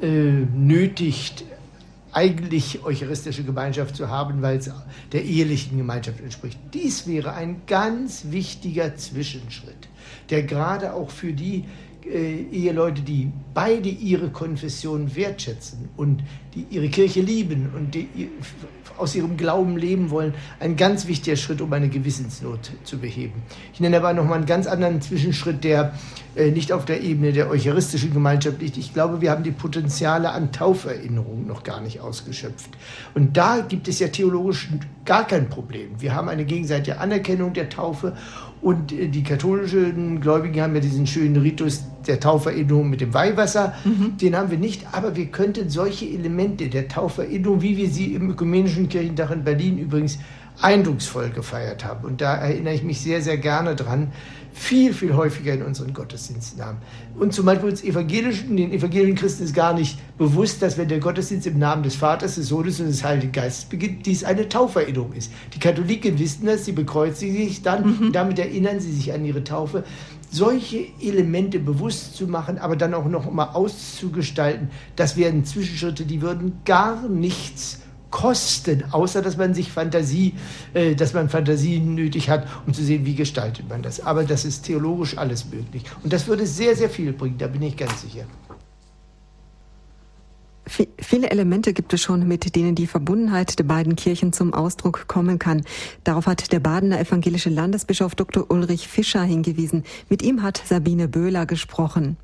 äh, nötigt, eigentlich eucharistische Gemeinschaft zu haben, weil es der ehelichen Gemeinschaft entspricht. Dies wäre ein ganz wichtiger Zwischenschritt, der gerade auch für die äh, Eheleute, die beide ihre Konfession wertschätzen und die ihre Kirche lieben und die aus ihrem Glauben leben wollen, ein ganz wichtiger Schritt, um eine Gewissensnot zu beheben. Ich nenne aber noch mal einen ganz anderen Zwischenschritt, der äh, nicht auf der Ebene der eucharistischen Gemeinschaft liegt. Ich glaube, wir haben die Potenziale an Tauferinnerung noch gar nicht ausgeschöpft. Und da gibt es ja theologisch gar kein Problem. Wir haben eine gegenseitige Anerkennung der Taufe und äh, die katholischen Gläubigen haben ja diesen schönen Ritus der Tauferinnerung mit dem Weihwasser. Mhm. Den haben wir nicht, aber wir könnten solche Elemente der Tauferinnerung, wie wir sie im Ökumenischen Kirchentag in Berlin übrigens eindrucksvoll gefeiert haben. Und da erinnere ich mich sehr, sehr gerne dran, viel, viel häufiger in unseren Gottesdiensten haben. Und zum Beispiel uns evangelischen, den evangelischen Christen ist gar nicht bewusst, dass wenn der Gottesdienst im Namen des Vaters, des Sohnes und des Heiligen Geistes beginnt, dies eine Tauferinnerung ist. Die Katholiken wissen das, sie bekreuzigen sich dann mhm. und damit erinnern sie sich an ihre Taufe. Solche Elemente bewusst zu machen, aber dann auch noch mal auszugestalten, das wären Zwischenschritte, die würden gar nichts kosten, außer dass man sich Fantasie, äh, dass man Fantasien nötig hat, um zu sehen, wie gestaltet man das. Aber das ist theologisch alles möglich. Und das würde sehr, sehr viel bringen, da bin ich ganz sicher. Viele Elemente gibt es schon, mit denen die Verbundenheit der beiden Kirchen zum Ausdruck kommen kann. Darauf hat der Badener evangelische Landesbischof Dr. Ulrich Fischer hingewiesen. Mit ihm hat Sabine Böhler gesprochen.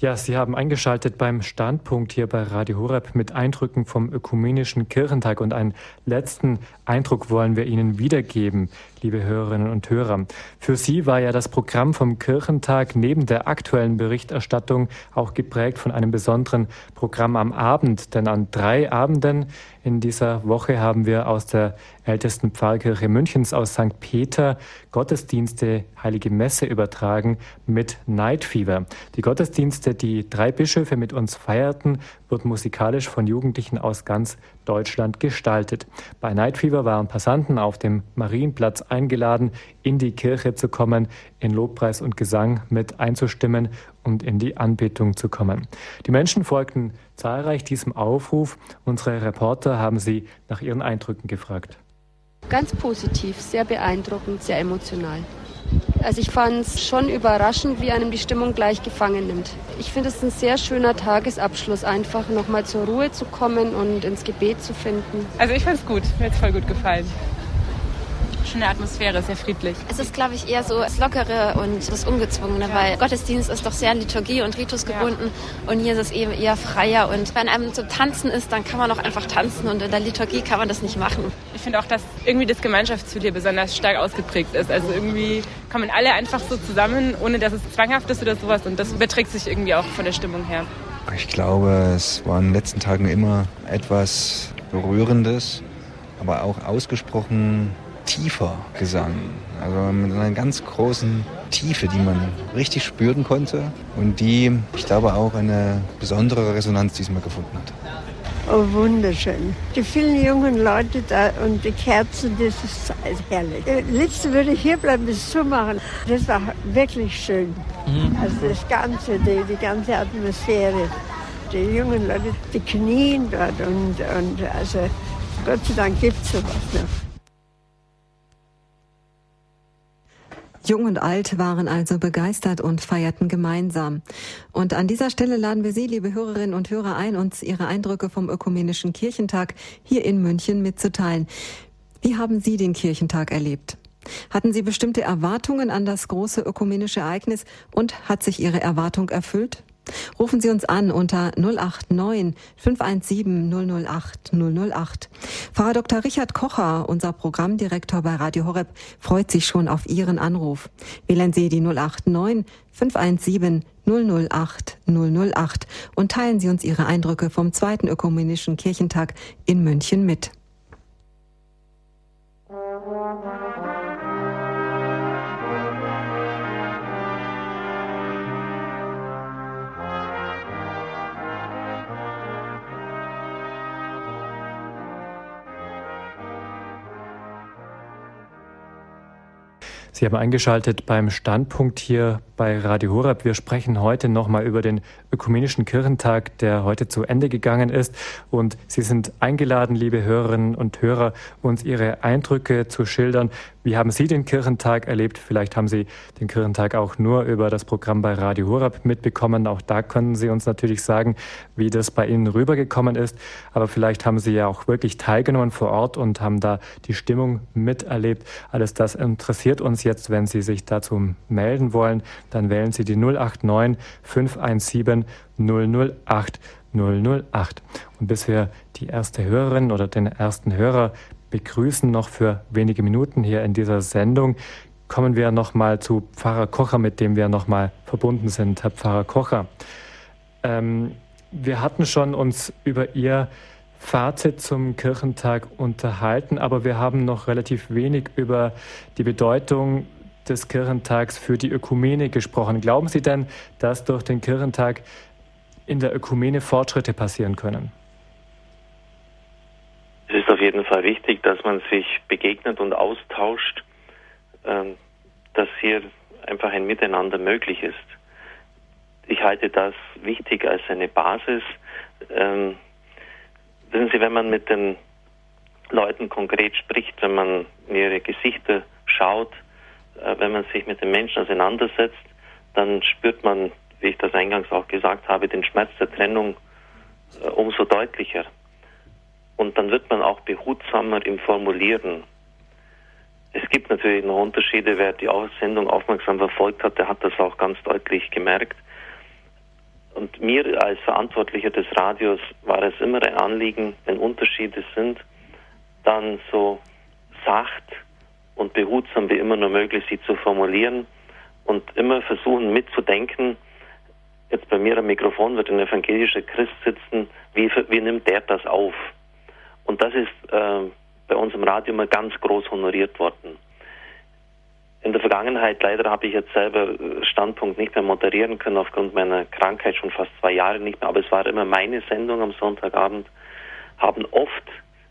Ja, Sie haben eingeschaltet beim Standpunkt hier bei Radio Horeb mit Eindrücken vom Ökumenischen Kirchentag und einen letzten Eindruck wollen wir Ihnen wiedergeben, liebe Hörerinnen und Hörer. Für Sie war ja das Programm vom Kirchentag neben der aktuellen Berichterstattung auch geprägt von einem besonderen Programm am Abend, denn an drei Abenden in dieser Woche haben wir aus der ältesten Pfarrkirche Münchens aus St. Peter Gottesdienste Heilige Messe übertragen mit Night Fever. Die Gottesdienste, die drei Bischöfe mit uns feierten, wird musikalisch von Jugendlichen aus ganz Deutschland gestaltet. Bei Night Fever waren Passanten auf dem Marienplatz eingeladen, in die Kirche zu kommen, in Lobpreis und Gesang mit einzustimmen und in die Anbetung zu kommen. Die Menschen folgten zahlreich diesem Aufruf. Unsere Reporter haben sie nach ihren Eindrücken gefragt. Ganz positiv, sehr beeindruckend, sehr emotional. Also ich fand es schon überraschend, wie einem die Stimmung gleich gefangen nimmt. Ich finde es ein sehr schöner Tagesabschluss, einfach nochmal zur Ruhe zu kommen und ins Gebet zu finden. Also ich fand es gut, mir hat es voll gut gefallen schöne Atmosphäre, sehr friedlich. Es ist, glaube ich, eher so das Lockere und das Ungezwungene, ja. weil Gottesdienst ist doch sehr Liturgie und Ritus gebunden ja. und hier ist es eben eher freier. Und wenn einem zum Tanzen ist, dann kann man auch einfach tanzen und in der Liturgie kann man das nicht machen. Ich finde auch, dass irgendwie das Gemeinschaftsgefühl hier besonders stark ausgeprägt ist. Also irgendwie kommen alle einfach so zusammen, ohne dass es zwanghaft ist oder sowas und das überträgt sich irgendwie auch von der Stimmung her. Ich glaube, es war in den letzten Tagen immer etwas Berührendes, aber auch ausgesprochen tiefer Gesang. Also mit einer ganz großen Tiefe, die man richtig spüren konnte und die, ich glaube, auch eine besondere Resonanz diesmal gefunden hat. Oh, wunderschön. Die vielen jungen Leute da und die Kerzen, das ist herrlich. Letzte würde ich hier bleiben, bis zumachen. Das war wirklich schön. Mhm. Also das Ganze, die, die ganze Atmosphäre. Die jungen Leute, die knien dort und, und also Gott sei Dank gibt es sowas noch. Jung und alt waren also begeistert und feierten gemeinsam. Und an dieser Stelle laden wir Sie, liebe Hörerinnen und Hörer, ein, uns Ihre Eindrücke vom Ökumenischen Kirchentag hier in München mitzuteilen. Wie haben Sie den Kirchentag erlebt? Hatten Sie bestimmte Erwartungen an das große ökumenische Ereignis und hat sich Ihre Erwartung erfüllt? Rufen Sie uns an unter 089 517 008 008. Pfarrer Dr. Richard Kocher, unser Programmdirektor bei Radio Horeb, freut sich schon auf Ihren Anruf. Wählen Sie die 089 517 008 008 und teilen Sie uns Ihre Eindrücke vom zweiten ökumenischen Kirchentag in München mit. Sie haben eingeschaltet beim Standpunkt hier bei Radio Horeb. Wir sprechen heute nochmal über den Ökumenischen Kirchentag, der heute zu Ende gegangen ist. Und Sie sind eingeladen, liebe Hörerinnen und Hörer, uns Ihre Eindrücke zu schildern. Wie haben Sie den Kirchentag erlebt? Vielleicht haben Sie den Kirchentag auch nur über das Programm bei Radio Horeb mitbekommen. Auch da können Sie uns natürlich sagen, wie das bei Ihnen rübergekommen ist. Aber vielleicht haben Sie ja auch wirklich teilgenommen vor Ort und haben da die Stimmung miterlebt. Alles das interessiert uns jetzt, wenn Sie sich dazu melden wollen dann wählen Sie die 089 517 008 008. Und bis wir die erste Hörerin oder den ersten Hörer begrüßen, noch für wenige Minuten hier in dieser Sendung, kommen wir nochmal zu Pfarrer Kocher, mit dem wir nochmal verbunden sind. Herr Pfarrer Kocher, ähm, wir hatten schon uns über Ihr Fazit zum Kirchentag unterhalten, aber wir haben noch relativ wenig über die Bedeutung des Kirchentags für die Ökumene gesprochen. Glauben Sie denn, dass durch den Kirchentag in der Ökumene Fortschritte passieren können? Es ist auf jeden Fall wichtig, dass man sich begegnet und austauscht, ähm, dass hier einfach ein Miteinander möglich ist. Ich halte das wichtig als eine Basis. Ähm, wissen Sie, wenn man mit den Leuten konkret spricht, wenn man in ihre Gesichter schaut, wenn man sich mit den Menschen auseinandersetzt, dann spürt man, wie ich das eingangs auch gesagt habe, den Schmerz der Trennung äh, umso deutlicher. Und dann wird man auch behutsamer im Formulieren. Es gibt natürlich noch Unterschiede. Wer die Sendung aufmerksam verfolgt hat, der hat das auch ganz deutlich gemerkt. Und mir als Verantwortlicher des Radios war es immer ein Anliegen, wenn Unterschiede sind, dann so sacht und behutsam wie immer nur möglich sie zu formulieren und immer versuchen mitzudenken, jetzt bei mir am Mikrofon wird ein evangelischer Christ sitzen, wie, wie nimmt der das auf? Und das ist äh, bei uns im Radio immer ganz groß honoriert worden. In der Vergangenheit, leider habe ich jetzt selber äh, Standpunkt nicht mehr moderieren können, aufgrund meiner Krankheit schon fast zwei Jahre nicht mehr, aber es war immer meine Sendung am Sonntagabend, haben oft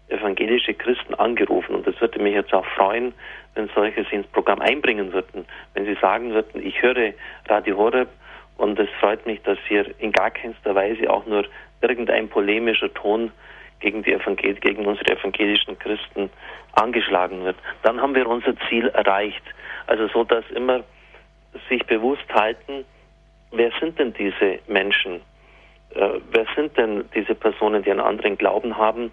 evangelische Christen angerufen und es würde mich jetzt auch freuen, wenn solche sie ins Programm einbringen würden, wenn sie sagen würden, ich höre Radio Horeb und es freut mich, dass hier in gar keinster Weise auch nur irgendein polemischer Ton gegen, die Evangel gegen unsere evangelischen Christen angeschlagen wird. Dann haben wir unser Ziel erreicht. Also so, dass immer sich bewusst halten, wer sind denn diese Menschen? Äh, wer sind denn diese Personen, die einen anderen Glauben haben?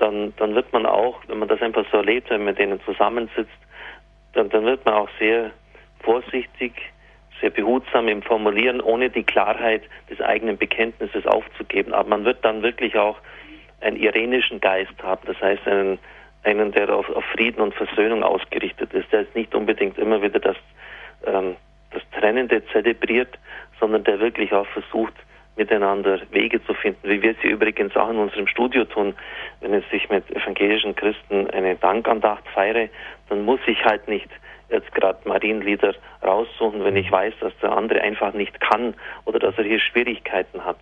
Dann, dann wird man auch, wenn man das einfach so erlebt, wenn man mit denen zusammensitzt, dann, dann wird man auch sehr vorsichtig, sehr behutsam im Formulieren, ohne die Klarheit des eigenen Bekenntnisses aufzugeben. Aber man wird dann wirklich auch einen irenischen Geist haben, das heißt einen, einen der auf, auf Frieden und Versöhnung ausgerichtet ist, der jetzt nicht unbedingt immer wieder das, ähm, das Trennende zelebriert, sondern der wirklich auch versucht, miteinander Wege zu finden, wie wir sie übrigens auch in unserem Studio tun. Wenn es sich mit evangelischen Christen eine Dankandacht feiere, dann muss ich halt nicht jetzt gerade Marienlieder raussuchen, wenn ich weiß, dass der andere einfach nicht kann oder dass er hier Schwierigkeiten hat.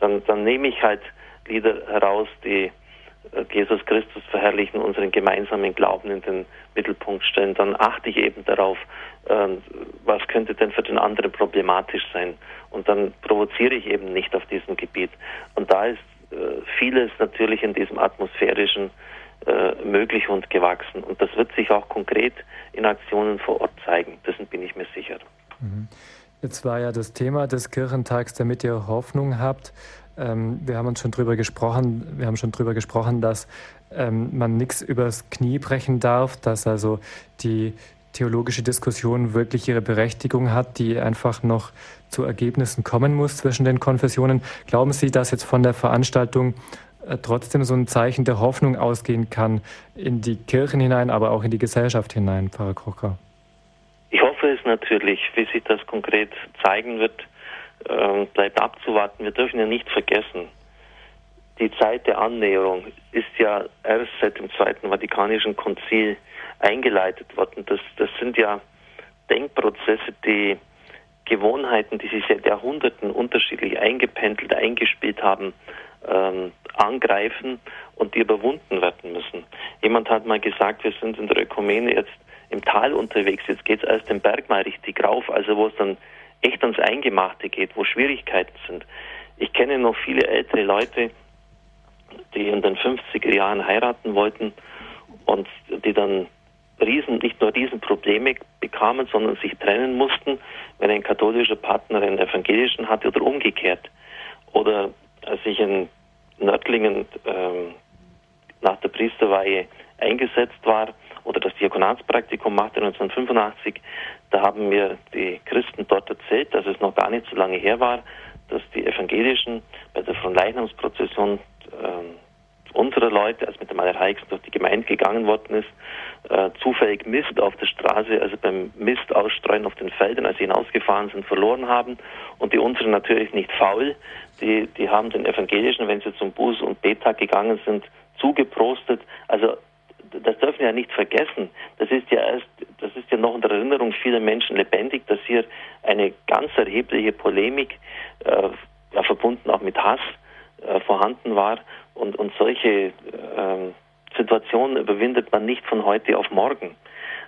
Dann, dann nehme ich halt Lieder heraus, die Jesus Christus verherrlichen, unseren gemeinsamen Glauben in den Mittelpunkt stellen, dann achte ich eben darauf, ähm, was könnte denn für den anderen problematisch sein. Und dann provoziere ich eben nicht auf diesem Gebiet. Und da ist äh, vieles natürlich in diesem atmosphärischen äh, möglich und gewachsen. Und das wird sich auch konkret in Aktionen vor Ort zeigen. Dessen bin ich mir sicher. Mhm. Jetzt war ja das Thema des Kirchentags, damit ihr Hoffnung habt. Ähm, wir haben uns schon drüber gesprochen, wir haben schon drüber gesprochen, dass ähm, man nichts übers Knie brechen darf, dass also die theologische Diskussion wirklich ihre Berechtigung hat, die einfach noch zu Ergebnissen kommen muss zwischen den Konfessionen. Glauben Sie, dass jetzt von der Veranstaltung äh, trotzdem so ein Zeichen der Hoffnung ausgehen kann in die Kirchen hinein, aber auch in die Gesellschaft hinein, Pfarrer Kocher? Ich hoffe es natürlich. Wie sich das konkret zeigen wird, äh, bleibt abzuwarten. Wir dürfen ja nicht vergessen, die Zeit der Annäherung ist ja erst seit dem Zweiten Vatikanischen Konzil eingeleitet worden. Das, das sind ja Denkprozesse, die Gewohnheiten, die sich seit Jahrhunderten unterschiedlich eingependelt, eingespielt haben, ähm, angreifen und die überwunden werden müssen. Jemand hat mal gesagt, wir sind in der Ökumene jetzt im Tal unterwegs, jetzt geht es erst den Berg mal richtig rauf, also wo es dann echt ans Eingemachte geht, wo Schwierigkeiten sind. Ich kenne noch viele ältere Leute, die in den 50er Jahren heiraten wollten und die dann riesen, nicht nur Riesenprobleme bekamen, sondern sich trennen mussten, wenn ein katholischer Partner einen evangelischen hatte oder umgekehrt. Oder als ich in Nördlingen ähm, nach der Priesterweihe eingesetzt war oder das Diakonatspraktikum machte 1985, da haben mir die Christen dort erzählt, dass es noch gar nicht so lange her war, dass die Evangelischen bei der Fronleichnamsprozession ähm, unserer Leute, als mit dem Allerheiligsten durch die Gemeinde gegangen worden ist, äh, zufällig Mist auf der Straße, also beim Mist ausstreuen auf den Feldern, als sie hinausgefahren sind, verloren haben. Und die unseren natürlich nicht faul. Die, die haben den Evangelischen, wenn sie zum Buß- und Betag gegangen sind, zugeprostet. Also das dürfen wir ja nicht vergessen. Das ist ja erst, das ist ja noch in der Erinnerung vieler Menschen lebendig, dass hier eine ganz erhebliche Polemik, äh, ja, verbunden auch mit Hass, äh, vorhanden war. Und, und solche äh, Situationen überwindet man nicht von heute auf morgen.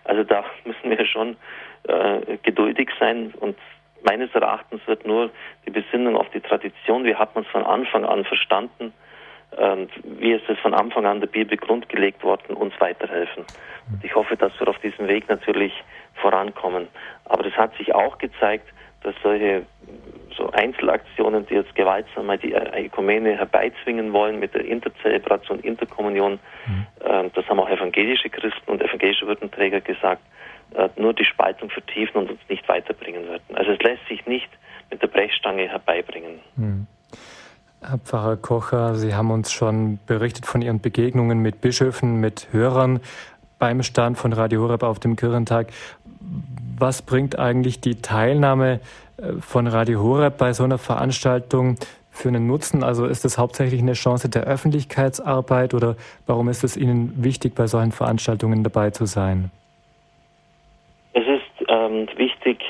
Also da müssen wir schon äh, geduldig sein und meines Erachtens wird nur die Besinnung auf die Tradition, wie hat man es von Anfang an verstanden, wie ist es von Anfang an der Bibel grundgelegt worden, uns weiterhelfen. Und ich hoffe, dass wir auf diesem Weg natürlich vorankommen. Aber es hat sich auch gezeigt, dass solche so Einzelaktionen, die jetzt gewaltsam die Ökumene herbeizwingen wollen mit der Interzelebration, Interkommunion, mhm. äh, das haben auch evangelische Christen und evangelische Würdenträger gesagt, äh, nur die Spaltung vertiefen und uns nicht weiterbringen werden. Also es lässt sich nicht mit der Brechstange herbeibringen. Mhm. Herr Pfarrer Kocher, Sie haben uns schon berichtet von Ihren Begegnungen mit Bischöfen, mit Hörern beim Stand von Radio Horeb auf dem Kirchentag. Was bringt eigentlich die Teilnahme äh, von Radio Horeb bei so einer Veranstaltung für einen Nutzen? Also ist das hauptsächlich eine Chance der Öffentlichkeitsarbeit oder warum ist es Ihnen wichtig, bei solchen Veranstaltungen dabei zu sein? Es ist ähm, wichtig,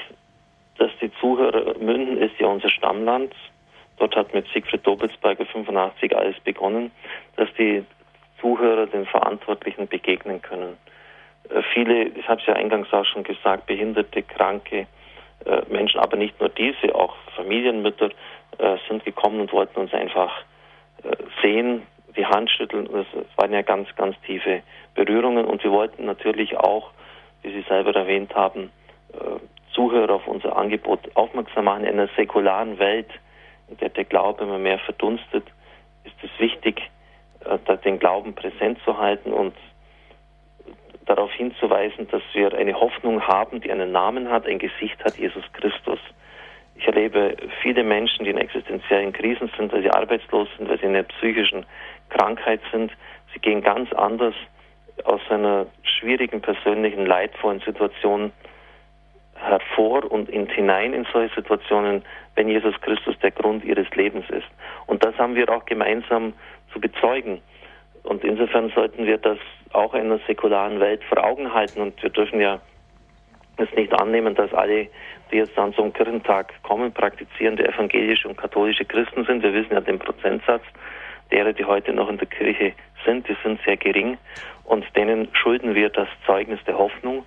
dass die Zuhörer, Münden ist ja unser Stammland, dort hat mit Siegfried Dobelsberger 85 alles begonnen, dass die Zuhörer den Verantwortlichen begegnen können. Äh, viele, ich habe es ja eingangs auch schon gesagt, behinderte, kranke äh, Menschen, aber nicht nur diese, auch Familienmütter äh, sind gekommen und wollten uns einfach äh, sehen, die Hand schütteln. Das waren ja ganz, ganz tiefe Berührungen und wir wollten natürlich auch, wie Sie selber erwähnt haben, äh, Zuhörer auf unser Angebot aufmerksam machen. In einer säkularen Welt, der der Glaube immer mehr verdunstet, ist es wichtig, äh, den Glauben präsent zu halten und darauf hinzuweisen, dass wir eine Hoffnung haben, die einen Namen hat, ein Gesicht hat, Jesus Christus. Ich erlebe viele Menschen, die in existenziellen Krisen sind, weil sie arbeitslos sind, weil sie in einer psychischen Krankheit sind. Sie gehen ganz anders aus einer schwierigen persönlichen, leidvollen Situation hervor und hinein in solche Situationen, wenn Jesus Christus der Grund ihres Lebens ist. Und das haben wir auch gemeinsam zu bezeugen. Und insofern sollten wir das auch in einer säkularen Welt vor Augen halten. Und wir dürfen ja es nicht annehmen, dass alle, die jetzt an so einem Kirchentag kommen, praktizierende evangelische und katholische Christen sind. Wir wissen ja den Prozentsatz derer, die heute noch in der Kirche sind, die sind sehr gering. Und denen schulden wir das Zeugnis der Hoffnung.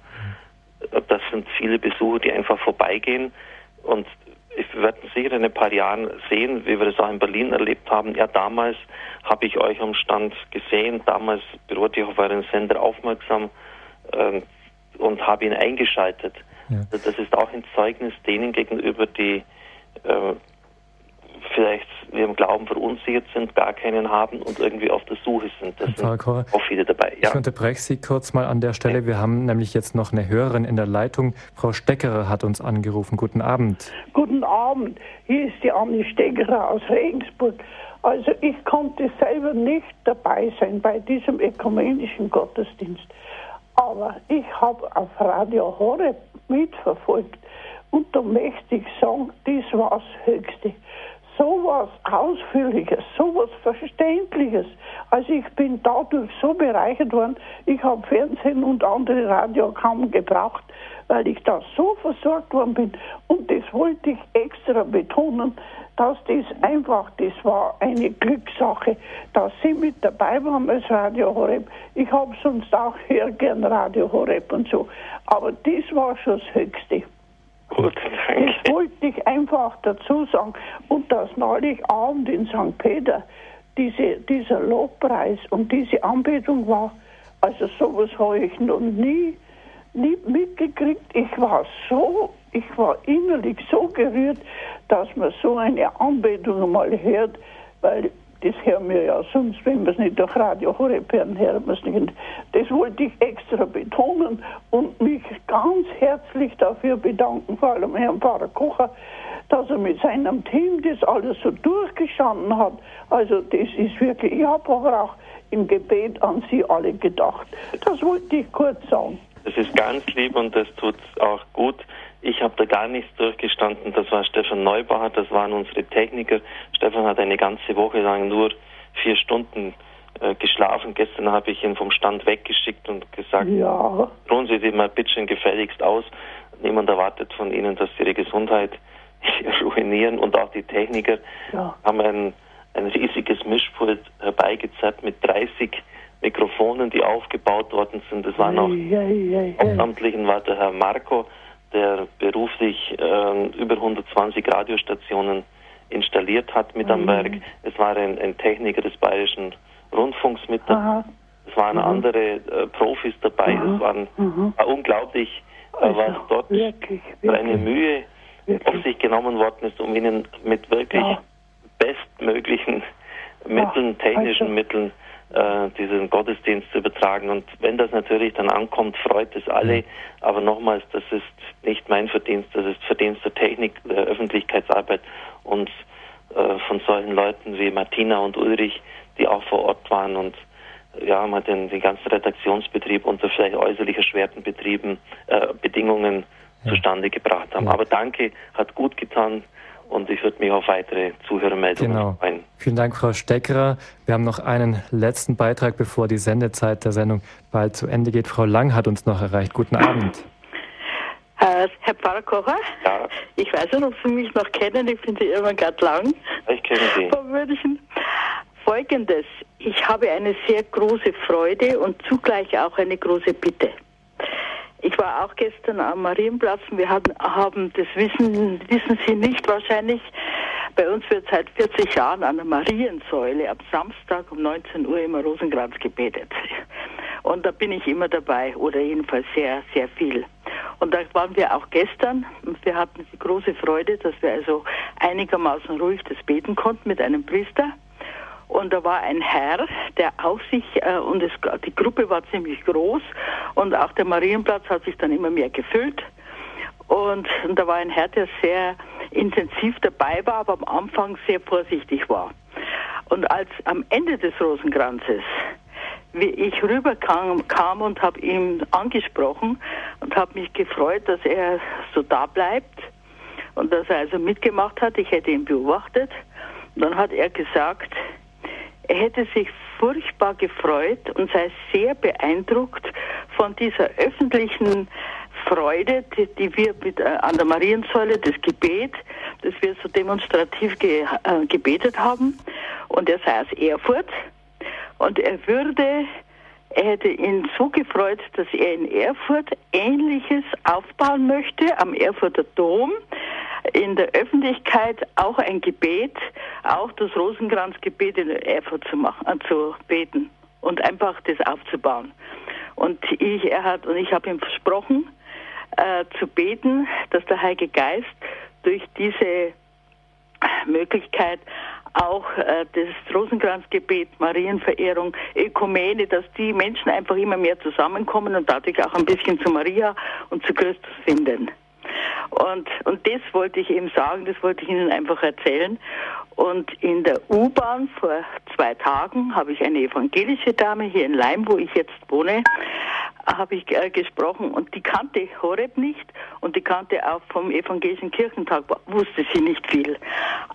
Das sind viele Besucher, die einfach vorbeigehen. Und wir werden sicher in ein paar Jahren sehen, wie wir das auch in Berlin erlebt haben. Ja, damals habe ich euch am Stand gesehen, damals beruhte ich auf euren Sender aufmerksam äh, und habe ihn eingeschaltet. Ja. Also das ist auch ein Zeugnis denen gegenüber, die äh, vielleicht wir im Glauben verunsichert sind, gar keinen haben und irgendwie auf der Suche sind. Das sind Chor, auch viele dabei. Ja. Ich unterbreche Sie kurz mal an der Stelle. Wir haben nämlich jetzt noch eine Hörerin in der Leitung. Frau Steckerer hat uns angerufen. Guten Abend. Guten Abend. Hier ist die Anne Steckerer aus Regensburg. Also ich konnte selber nicht dabei sein bei diesem ökumenischen Gottesdienst. Aber ich habe auf Radio Horeb mitverfolgt und da möchte ich sagen, das war das Höchste so was Ausführliches, so was Verständliches. Also ich bin dadurch so bereichert worden, ich habe Fernsehen und andere Radio kaum gebraucht, weil ich da so versorgt worden bin. Und das wollte ich extra betonen, dass das einfach, das war eine Glückssache, dass Sie mit dabei waren als Radio Horeb. Ich habe sonst auch sehr gern Radio Horeb und so. Aber das war schon das Höchste. Gut, danke. Das wollte ich einfach dazu sagen. Und dass neulich Abend in St. Peter diese, dieser Lobpreis und diese Anbetung war, also sowas habe ich noch nie, nie mitgekriegt. Ich war so, ich war innerlich so gerührt, dass man so eine Anbetung mal hört, weil das hören wir ja sonst, wenn wir es nicht durch Radio Horeb hören, hören wir es nicht. Das wollte ich extra betonen und mich ganz herzlich dafür bedanken, vor allem Herrn Pfarrer Kocher, dass er mit seinem Team das alles so durchgestanden hat. Also das ist wirklich, ich habe aber auch im Gebet an Sie alle gedacht. Das wollte ich kurz sagen. Das ist ganz lieb und das tut auch gut. Ich habe da gar nichts durchgestanden. Das war Stefan Neubacher, das waren unsere Techniker. Stefan hat eine ganze Woche lang nur vier Stunden äh, geschlafen. Gestern habe ich ihn vom Stand weggeschickt und gesagt, ja. ruhen Sie sich mal bitte gefälligst aus. Niemand erwartet von Ihnen, dass Sie Ihre Gesundheit ruinieren. Und auch die Techniker ja. haben ein, ein riesiges Mischpult herbeigezerrt mit 30 Mikrofonen, die aufgebaut worden sind. Das waren auch Hauptamtlichen war der Herr Marco, der beruflich äh, über 120 Radiostationen installiert hat mit mhm. am Werk. Es war ein, ein, Techniker des Bayerischen Rundfunks mit dabei. Es waren mhm. andere äh, Profis dabei. Mhm. Es waren, mhm. war unglaublich, äh, also, was dort wirklich, für eine Mühe wirklich. auf sich genommen worden ist, um ihnen mit wirklich ja. bestmöglichen Mitteln, ja, technischen also. Mitteln äh, diesen Gottesdienst zu übertragen. Und wenn das natürlich dann ankommt, freut es alle. Aber nochmals, das ist nicht mein Verdienst, das ist Verdienst der Technik, der Öffentlichkeitsarbeit und äh, von solchen Leuten wie Martina und Ulrich, die auch vor Ort waren und ja, mal den, den ganzen Redaktionsbetrieb unter vielleicht äußerlich erschwerten Betrieben, äh, Bedingungen ja. zustande gebracht haben. Ja. Aber danke, hat gut getan und ich würde mich auf weitere Zuhörermeldungen genau. freuen. Vielen Dank, Frau Steckerer. Wir haben noch einen letzten Beitrag, bevor die Sendezeit der Sendung bald zu Ende geht. Frau Lang hat uns noch erreicht. Guten Abend. Äh, Herr Pfarrer Kocher? Ja. Ich weiß nicht, ob Sie mich noch kennen. Ich bin die Irmgard Lang. Ich kenne Sie. Von München. Folgendes. Ich habe eine sehr große Freude und zugleich auch eine große Bitte. Ich war auch gestern am Marienplatz und wir hatten, haben, das wissen, wissen Sie nicht wahrscheinlich, bei uns wird seit 40 Jahren an der Mariensäule am Samstag um 19 Uhr immer Rosenkranz gebetet. Und da bin ich immer dabei oder jedenfalls sehr, sehr viel. Und da waren wir auch gestern und wir hatten die große Freude, dass wir also einigermaßen ruhig das beten konnten mit einem Priester. Und da war ein Herr, der auf sich, äh, und es, die Gruppe war ziemlich groß und auch der Marienplatz hat sich dann immer mehr gefüllt. Und, und da war ein Herr, der sehr intensiv dabei war, aber am Anfang sehr vorsichtig war. Und als am Ende des Rosenkranzes, wie ich rüberkam kam und habe ihn angesprochen und habe mich gefreut, dass er so da bleibt und dass er also mitgemacht hat. Ich hätte ihn beobachtet. Und dann hat er gesagt, er hätte sich furchtbar gefreut und sei sehr beeindruckt von dieser öffentlichen Freude, die, die wir mit, äh, an der Mariensäule, das Gebet, das wir so demonstrativ ge, äh, gebetet haben. Und er sei aus Erfurt. Und er würde, er hätte ihn so gefreut, dass er in Erfurt Ähnliches aufbauen möchte am Erfurter Dom in der Öffentlichkeit auch ein Gebet, auch das Rosenkranzgebet in Erfurt zu machen, äh, zu beten und einfach das aufzubauen. Und ich, er hat, und ich habe ihm versprochen, äh, zu beten, dass der Heilige Geist durch diese Möglichkeit auch äh, das Rosenkranzgebet, Marienverehrung, Ökumene, dass die Menschen einfach immer mehr zusammenkommen und dadurch auch ein bisschen zu Maria und zu Christus finden. Und, und das wollte ich eben sagen, das wollte ich Ihnen einfach erzählen. Und in der U-Bahn vor zwei Tagen habe ich eine evangelische Dame hier in Leim, wo ich jetzt wohne, habe ich äh, gesprochen und die kannte Horeb nicht und die kannte auch vom evangelischen Kirchentag, wusste sie nicht viel.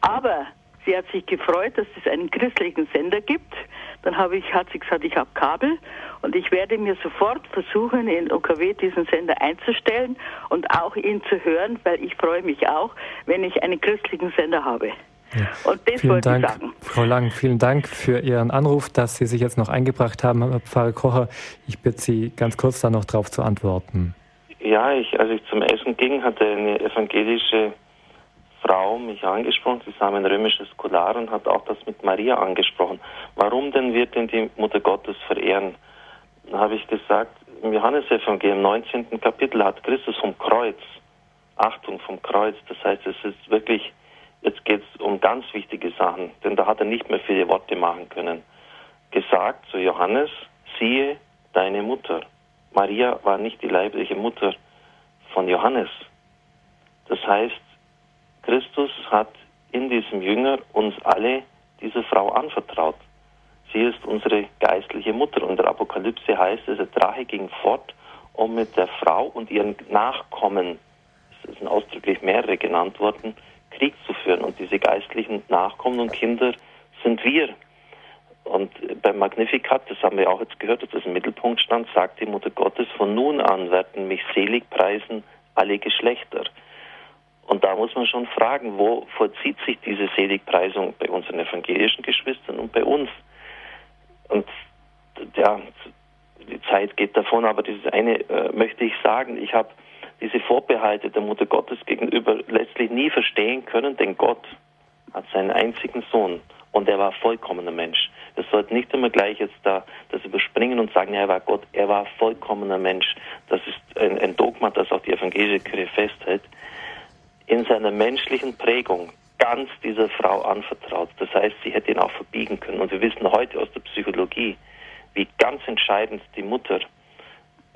Aber sie hat sich gefreut, dass es einen christlichen Sender gibt. Dann habe ich, hat sie gesagt, ich habe Kabel und ich werde mir sofort versuchen, in OKW diesen Sender einzustellen und auch ihn zu hören, weil ich freue mich auch, wenn ich einen christlichen Sender habe. Ja. Und das vielen wollte Dank, ich sagen. Frau Lang, vielen Dank für Ihren Anruf, dass Sie sich jetzt noch eingebracht haben, Herr Pfarrer Kocher. Ich bitte Sie ganz kurz da noch darauf zu antworten. Ja, ich, als ich zum Essen ging, hatte eine evangelische Frau mich angesprochen. Sie sah ein römisches Scholar und hat auch das mit Maria angesprochen. Warum denn wird denn die Mutter Gottes verehren? Dann habe ich gesagt, im Johannesevangelium, im 19. Kapitel, hat Christus vom Kreuz, Achtung vom Kreuz, das heißt, es ist wirklich Jetzt geht es um ganz wichtige Sachen, denn da hat er nicht mehr viele Worte machen können. Gesagt zu Johannes, siehe deine Mutter. Maria war nicht die leibliche Mutter von Johannes. Das heißt, Christus hat in diesem Jünger uns alle diese Frau anvertraut. Sie ist unsere geistliche Mutter. Und der Apokalypse heißt es, der Drache ging fort, um mit der Frau und ihren Nachkommen, es sind ausdrücklich mehrere genannt worden, Krieg zu führen. Und diese geistlichen Nachkommen und Kinder sind wir. Und beim Magnificat, das haben wir auch jetzt gehört, dass das im Mittelpunkt stand, sagt die Mutter Gottes, von nun an werden mich selig preisen alle Geschlechter. Und da muss man schon fragen, wo vollzieht sich diese Seligpreisung bei unseren evangelischen Geschwistern und bei uns? Und ja, die Zeit geht davon, aber dieses eine äh, möchte ich sagen. Ich habe diese Vorbehalte der Mutter Gottes gegenüber letztlich nie verstehen können, denn Gott hat seinen einzigen Sohn und er war vollkommener Mensch. Wir sollten nicht immer gleich jetzt da das überspringen und sagen, ja, er war Gott, er war vollkommener Mensch. Das ist ein, ein Dogma, das auch die evangelische Kirche festhält. In seiner menschlichen Prägung ganz dieser Frau anvertraut. Das heißt, sie hätte ihn auch verbiegen können. Und wir wissen heute aus der Psychologie, wie ganz entscheidend die Mutter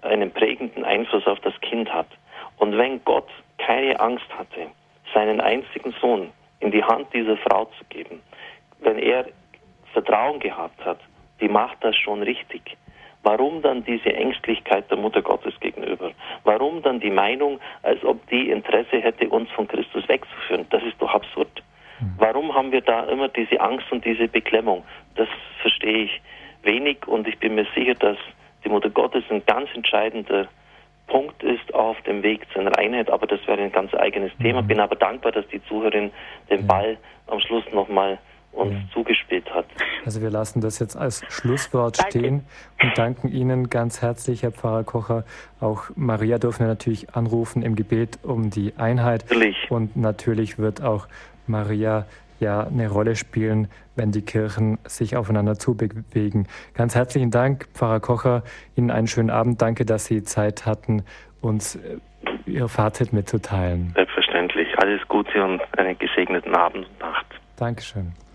einen prägenden Einfluss auf das Kind hat. Und wenn Gott keine Angst hatte, seinen einzigen Sohn in die Hand dieser Frau zu geben, wenn er Vertrauen gehabt hat, die macht das schon richtig. Warum dann diese Ängstlichkeit der Mutter Gottes gegenüber? Warum dann die Meinung, als ob die Interesse hätte, uns von Christus wegzuführen? Das ist doch absurd. Hm. Warum haben wir da immer diese Angst und diese Beklemmung? Das verstehe ich wenig und ich bin mir sicher, dass die Mutter Gottes ein ganz entscheidender Punkt ist auf dem Weg zur Reinheit, aber das wäre ein ganz eigenes Thema. Mhm. Bin aber dankbar, dass die Zuhörerin den Ball am Schluss nochmal uns ja. zugespielt hat. Also wir lassen das jetzt als Schlusswort Danke. stehen und danken Ihnen ganz herzlich, Herr Pfarrer Kocher. Auch Maria dürfen wir natürlich anrufen im Gebet um die Einheit. Natürlich. Und natürlich wird auch Maria ja eine Rolle spielen, wenn die Kirchen sich aufeinander zubewegen. Ganz herzlichen Dank, Pfarrer Kocher. Ihnen einen schönen Abend. Danke, dass Sie Zeit hatten, uns äh, Ihr Fazit mitzuteilen. Selbstverständlich. Alles Gute und einen gesegneten Abend und Nacht. Dankeschön.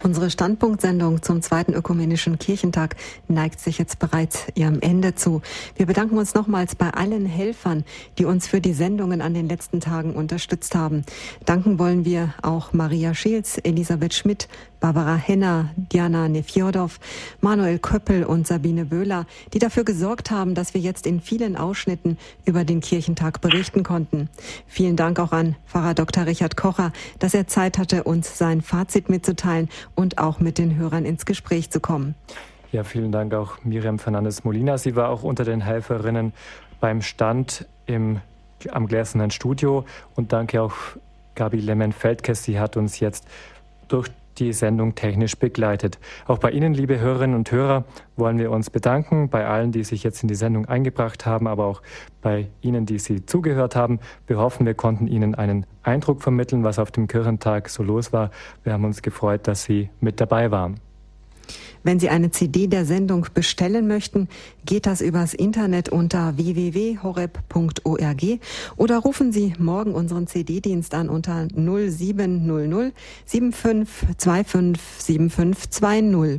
Unsere Standpunktsendung zum zweiten ökumenischen Kirchentag neigt sich jetzt bereits ihrem Ende zu. Wir bedanken uns nochmals bei allen Helfern, die uns für die Sendungen an den letzten Tagen unterstützt haben. Danken wollen wir auch Maria Scheels, Elisabeth Schmidt, Barbara Henner, Diana Nefjordov, Manuel Köppel und Sabine Böhler, die dafür gesorgt haben, dass wir jetzt in vielen Ausschnitten über den Kirchentag berichten konnten. Vielen Dank auch an Pfarrer Dr. Richard Kocher, dass er Zeit hatte, uns sein Fazit mitzuteilen und auch mit den Hörern ins Gespräch zu kommen. Ja, vielen Dank auch Miriam Fernandes Molina. Sie war auch unter den Helferinnen beim Stand im, am gläsernen Studio und danke auch Gabi Lemmen-Feldkes. Sie hat uns jetzt durch die Sendung technisch begleitet. Auch bei Ihnen, liebe Hörerinnen und Hörer, wollen wir uns bedanken, bei allen, die sich jetzt in die Sendung eingebracht haben, aber auch bei Ihnen, die Sie zugehört haben. Wir hoffen, wir konnten Ihnen einen Eindruck vermitteln, was auf dem Kirchentag so los war. Wir haben uns gefreut, dass Sie mit dabei waren. Wenn Sie eine CD der Sendung bestellen möchten, geht das übers Internet unter www.horeb.org oder rufen Sie morgen unseren CD-Dienst an unter 0700 7525 7520.